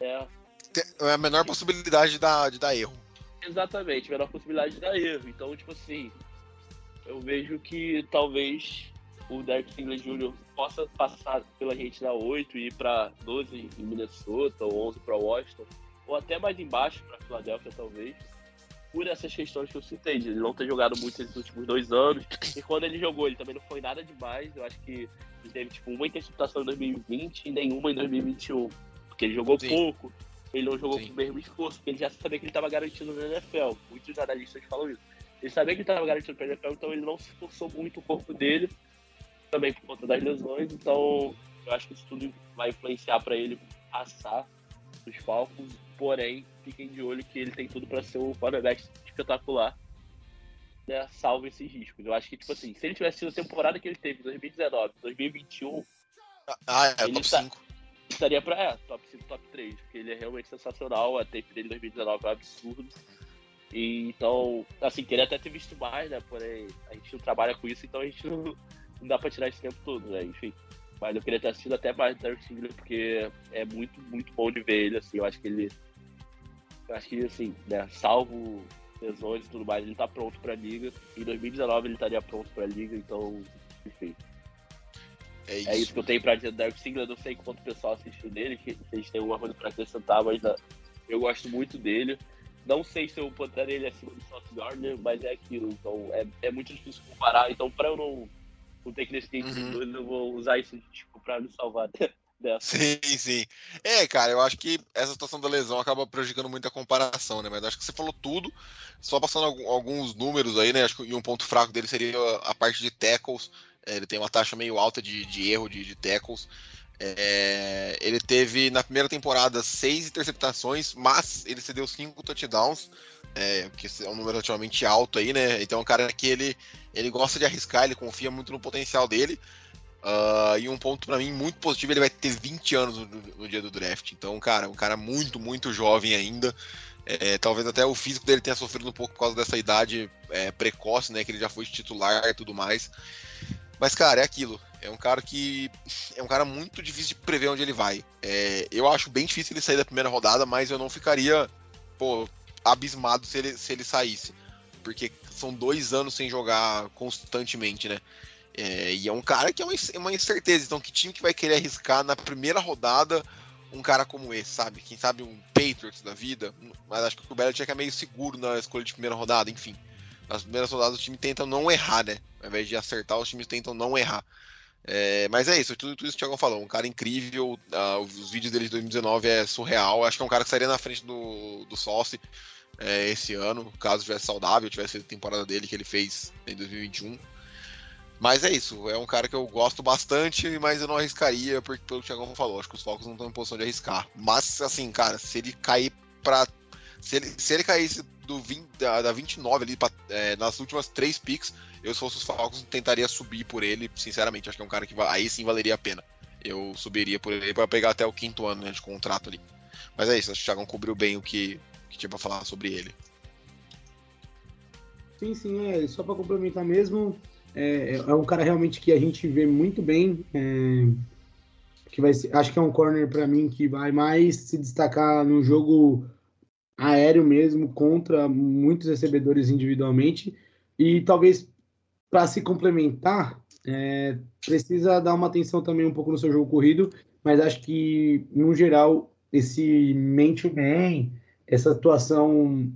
Speaker 3: É,
Speaker 1: É a menor possibilidade de dar, de dar erro.
Speaker 3: exatamente, menor possibilidade de dar erro. Então, tipo assim, eu vejo que talvez o Derek Stingley Jr. possa passar pela gente na 8 e ir pra 12 em Minnesota, ou 11 pra Washington, ou até mais embaixo pra Filadélfia, talvez. Por essas questões que eu citei, de ele não ter jogado muito nesses últimos dois anos. E quando ele jogou, ele também não foi nada demais. Eu acho que ele teve tipo uma interceptação em 2020 e nenhuma em 2021. Porque ele jogou
Speaker 1: Sim.
Speaker 3: pouco, ele não jogou
Speaker 1: Sim.
Speaker 3: com o mesmo esforço, porque ele já sabia que ele estava garantido na NFL. Muitos analistas falam isso. Ele sabia que ele estava garantido para NFL, então ele não se esforçou muito o corpo dele, também por conta das lesões. Então, eu acho que isso tudo vai influenciar para ele passar dos Falcons. Porém, fiquem de olho que ele tem tudo para ser um quarterback espetacular, né? Salvo esses riscos. Eu acho que, tipo assim, se ele tivesse sido a temporada que ele teve em 2019, 2021,
Speaker 1: Ah, é, top
Speaker 3: tá-
Speaker 1: 5.
Speaker 3: estaria pra é, top 5, top 3, porque ele é realmente sensacional, a tape dele em 2019 é um absurdo. E, então, assim, queria até ter visto mais, né? Porém, a gente não trabalha com isso, então a gente não, não dá pra tirar esse tempo todo, né? Enfim. Mas eu queria ter assistido até mais Derek Stingley, porque é muito, muito bom de ver ele, assim, eu acho que ele. Eu acho que, assim, né, salvo lesões e tudo mais, ele tá pronto pra liga. Em 2019 ele estaria pronto pra liga, então, enfim.
Speaker 1: É isso.
Speaker 3: É isso que eu tenho pra dizer do Derek Singler. Eu não sei quanto o pessoal assistiu dele, que vocês têm alguma coisa pra acrescentar, mas né, eu gosto muito dele. Não sei se eu botaria ele acima do Sauce Gardner, mas é aquilo. Então é, é muito difícil comparar. Então, pra eu não, não ter que decidir entre
Speaker 1: Uhum.
Speaker 3: dois, eu vou usar isso tipo, pra me salvar *laughs* dessa.
Speaker 1: Sim, sim. É, cara, eu acho que essa situação da lesão acaba prejudicando muito a comparação, né? Mas acho que você falou tudo, só passando alguns números aí, né? Acho que e um ponto fraco dele seria a parte de tackles. É, ele tem uma taxa meio alta de, de erro de, de tackles. É, ele teve na primeira temporada seis interceptações, mas ele cedeu cinco touchdowns, é, que é um número relativamente alto aí, né? Então é um cara que ele, ele gosta de arriscar, ele confia muito no potencial dele. Ah, e um ponto pra mim muito positivo, ele vai ter 20 anos no, no dia do draft. Então, cara, um cara muito, muito jovem ainda. É, talvez até o físico dele tenha sofrido um pouco por causa dessa idade é, precoce, né? Que ele já foi titular e tudo mais. Mas, cara, é aquilo. É um cara que. É um cara muito difícil de prever onde ele vai. É, eu acho bem difícil ele sair da primeira rodada, mas eu não ficaria, pô, abismado se ele, se ele saísse. Porque são dois anos sem jogar constantemente, né? É, e é um cara que é uma incerteza. Então, que time que vai querer arriscar na primeira rodada um cara como esse, sabe? Quem sabe um Patriots da vida. Mas acho que o Belichick é meio seguro na escolha de primeira rodada, enfim. Nas primeiras rodadas o time tenta não errar, né? Ao invés de acertar, os times tentam não errar. É, mas é isso, tudo, tudo isso que o Thiago falou. Um cara incrível. Uh, os vídeos dele de 2019 é surreal. Acho que é um cara que estaria na frente do, do Sauce é, esse ano, caso estivesse saudável, tivesse a temporada dele que ele fez em 2021. Mas é isso, é um cara que eu gosto bastante, mas eu não arriscaria, porque pelo que o Thiago falou, acho que os Falcons não estão em posição de arriscar. Mas, assim, cara, se ele cair pra. Se ele, se ele caísse do 20, da, da 29 ali pra, é, nas últimas três picks, eu, se fosse os Falcons, tentaria subir por ele, sinceramente. Acho que é um cara que aí sim valeria a pena. Eu subiria por ele para pegar até o quinto ano né, de contrato ali. Mas é isso, acho que o Thiago cobriu bem o que, que tinha pra falar sobre ele.
Speaker 2: Sim, sim, é. Só para complementar mesmo, é, é, um cara realmente que a gente vê muito bem. É, que vai ser, acho que é um corner para mim que vai mais se destacar no jogo aéreo mesmo contra muitos recebedores individualmente e talvez para se complementar é, precisa dar uma atenção também um pouco no seu jogo corrido, mas acho que no geral esse man-to-man, essa atuação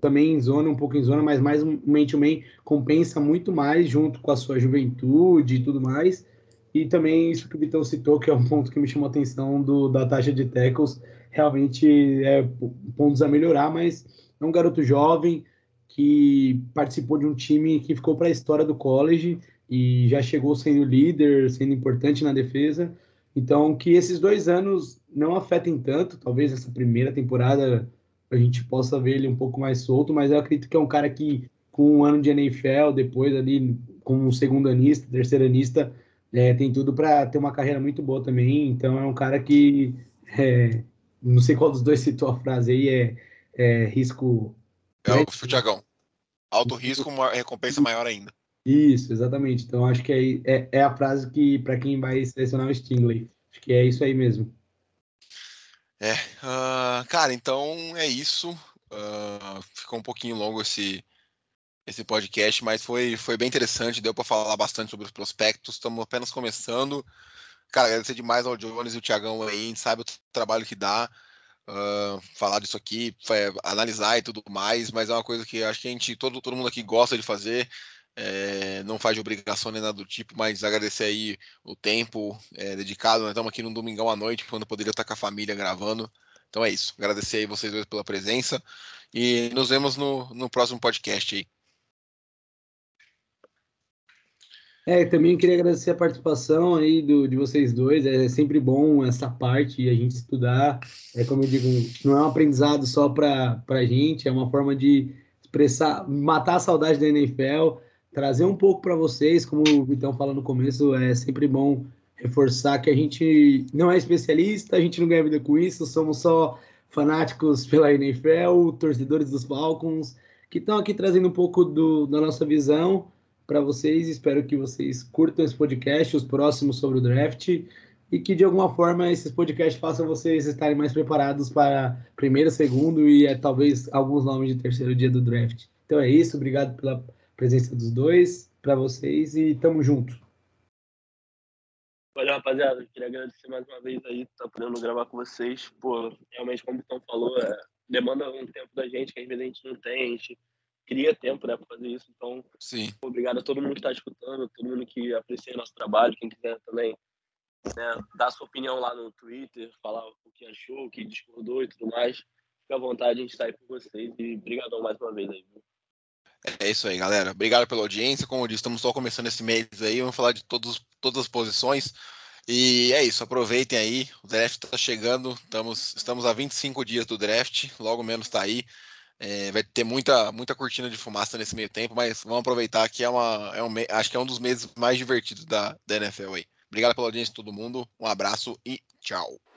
Speaker 2: também em zona, um pouco em zona, mas mais um man-to-man compensa muito mais junto com a sua juventude e tudo mais. E também isso que o Vitão citou, que é um ponto que me chamou a atenção do, da taxa de tackles, realmente é pontos a melhorar, mas é um garoto jovem que participou de um time que ficou para a história do college e já chegou sendo líder, sendo importante na defesa. Então, que esses dois anos não afetem tanto, talvez essa primeira temporada a gente possa ver ele um pouco mais solto, mas eu acredito que é um cara que, com um ano de NFL, depois ali como um segundo anista, terceiro anista, é, tem tudo para ter uma carreira muito boa também. Então é um cara que, é, não sei qual dos dois citou a frase aí, é, é risco.
Speaker 1: É o Thiagão. Alto risco, uma recompensa maior ainda.
Speaker 2: Isso, exatamente. Então acho que é, é, é a frase que, para quem vai selecionar o Stingley, acho que é isso aí mesmo.
Speaker 1: É, uh, cara, então é isso. Uh, ficou um pouquinho longo esse, esse podcast, mas foi, foi bem interessante. Deu para falar bastante sobre os prospectos. Estamos apenas começando. Cara, agradecer demais ao Jones e o Thiagão aí. A gente sabe o trabalho que dá. Uh, falar disso aqui, analisar e tudo mais, mas é uma coisa que acho que a gente, todo, todo mundo aqui gosta de fazer. É, não faz de obrigação nem nada do tipo, mas agradecer aí o tempo é, dedicado. Nós estamos aqui no domingão à noite, quando poderia estar com a família gravando. Então é isso. Agradecer aí vocês dois pela presença e nos vemos no, no próximo podcast aí.
Speaker 2: É, também queria agradecer a participação aí do, de vocês dois. É sempre bom essa parte a gente estudar. É como eu digo, não é um aprendizado só para a gente, é uma forma de expressar, matar a saudade da NFL trazer um pouco para vocês, como o Vitão falou no começo, é sempre bom reforçar que a gente não é especialista, a gente não ganha vida com isso, somos só fanáticos pela NFL, torcedores dos Falcons, que estão aqui trazendo um pouco do, da nossa visão para vocês. Espero que vocês curtam esse podcast, os próximos sobre o draft, e que de alguma forma esses podcasts façam vocês estarem mais preparados para primeiro, segundo e é, talvez alguns nomes de terceiro dia do draft. Então é isso, obrigado pela presença dos dois, para vocês e tamo junto.
Speaker 3: Valeu, rapaziada. Queria agradecer mais uma vez aí, tá podendo gravar com vocês. Pô, realmente, como o Tom falou, é, demanda um tempo da gente que às vezes a gente não tem, a gente cria tempo né, para fazer isso. Então,
Speaker 1: Sim.
Speaker 3: obrigado a todo mundo que está escutando, todo mundo que aprecia nosso trabalho, quem quiser também né, dar sua opinião lá no Twitter, falar o que achou, o que discordou e tudo mais. Fique à vontade, a gente está aí por vocês e obrigadão mais uma vez aí. Viu?
Speaker 1: É isso aí, galera. Obrigado pela audiência. Como eu disse, estamos só começando esse mês aí. Vamos falar de todos, todas as posições. E é isso, aproveitem aí. O draft está chegando. Estamos, estamos a 25 dias do draft. Logo menos está aí. É, vai ter muita, muita cortina de fumaça nesse meio tempo, mas vamos aproveitar que é, uma, é um, acho que é um dos meses mais divertidos da, da NFL aí. Obrigado pela audiência de todo mundo. Um abraço e tchau.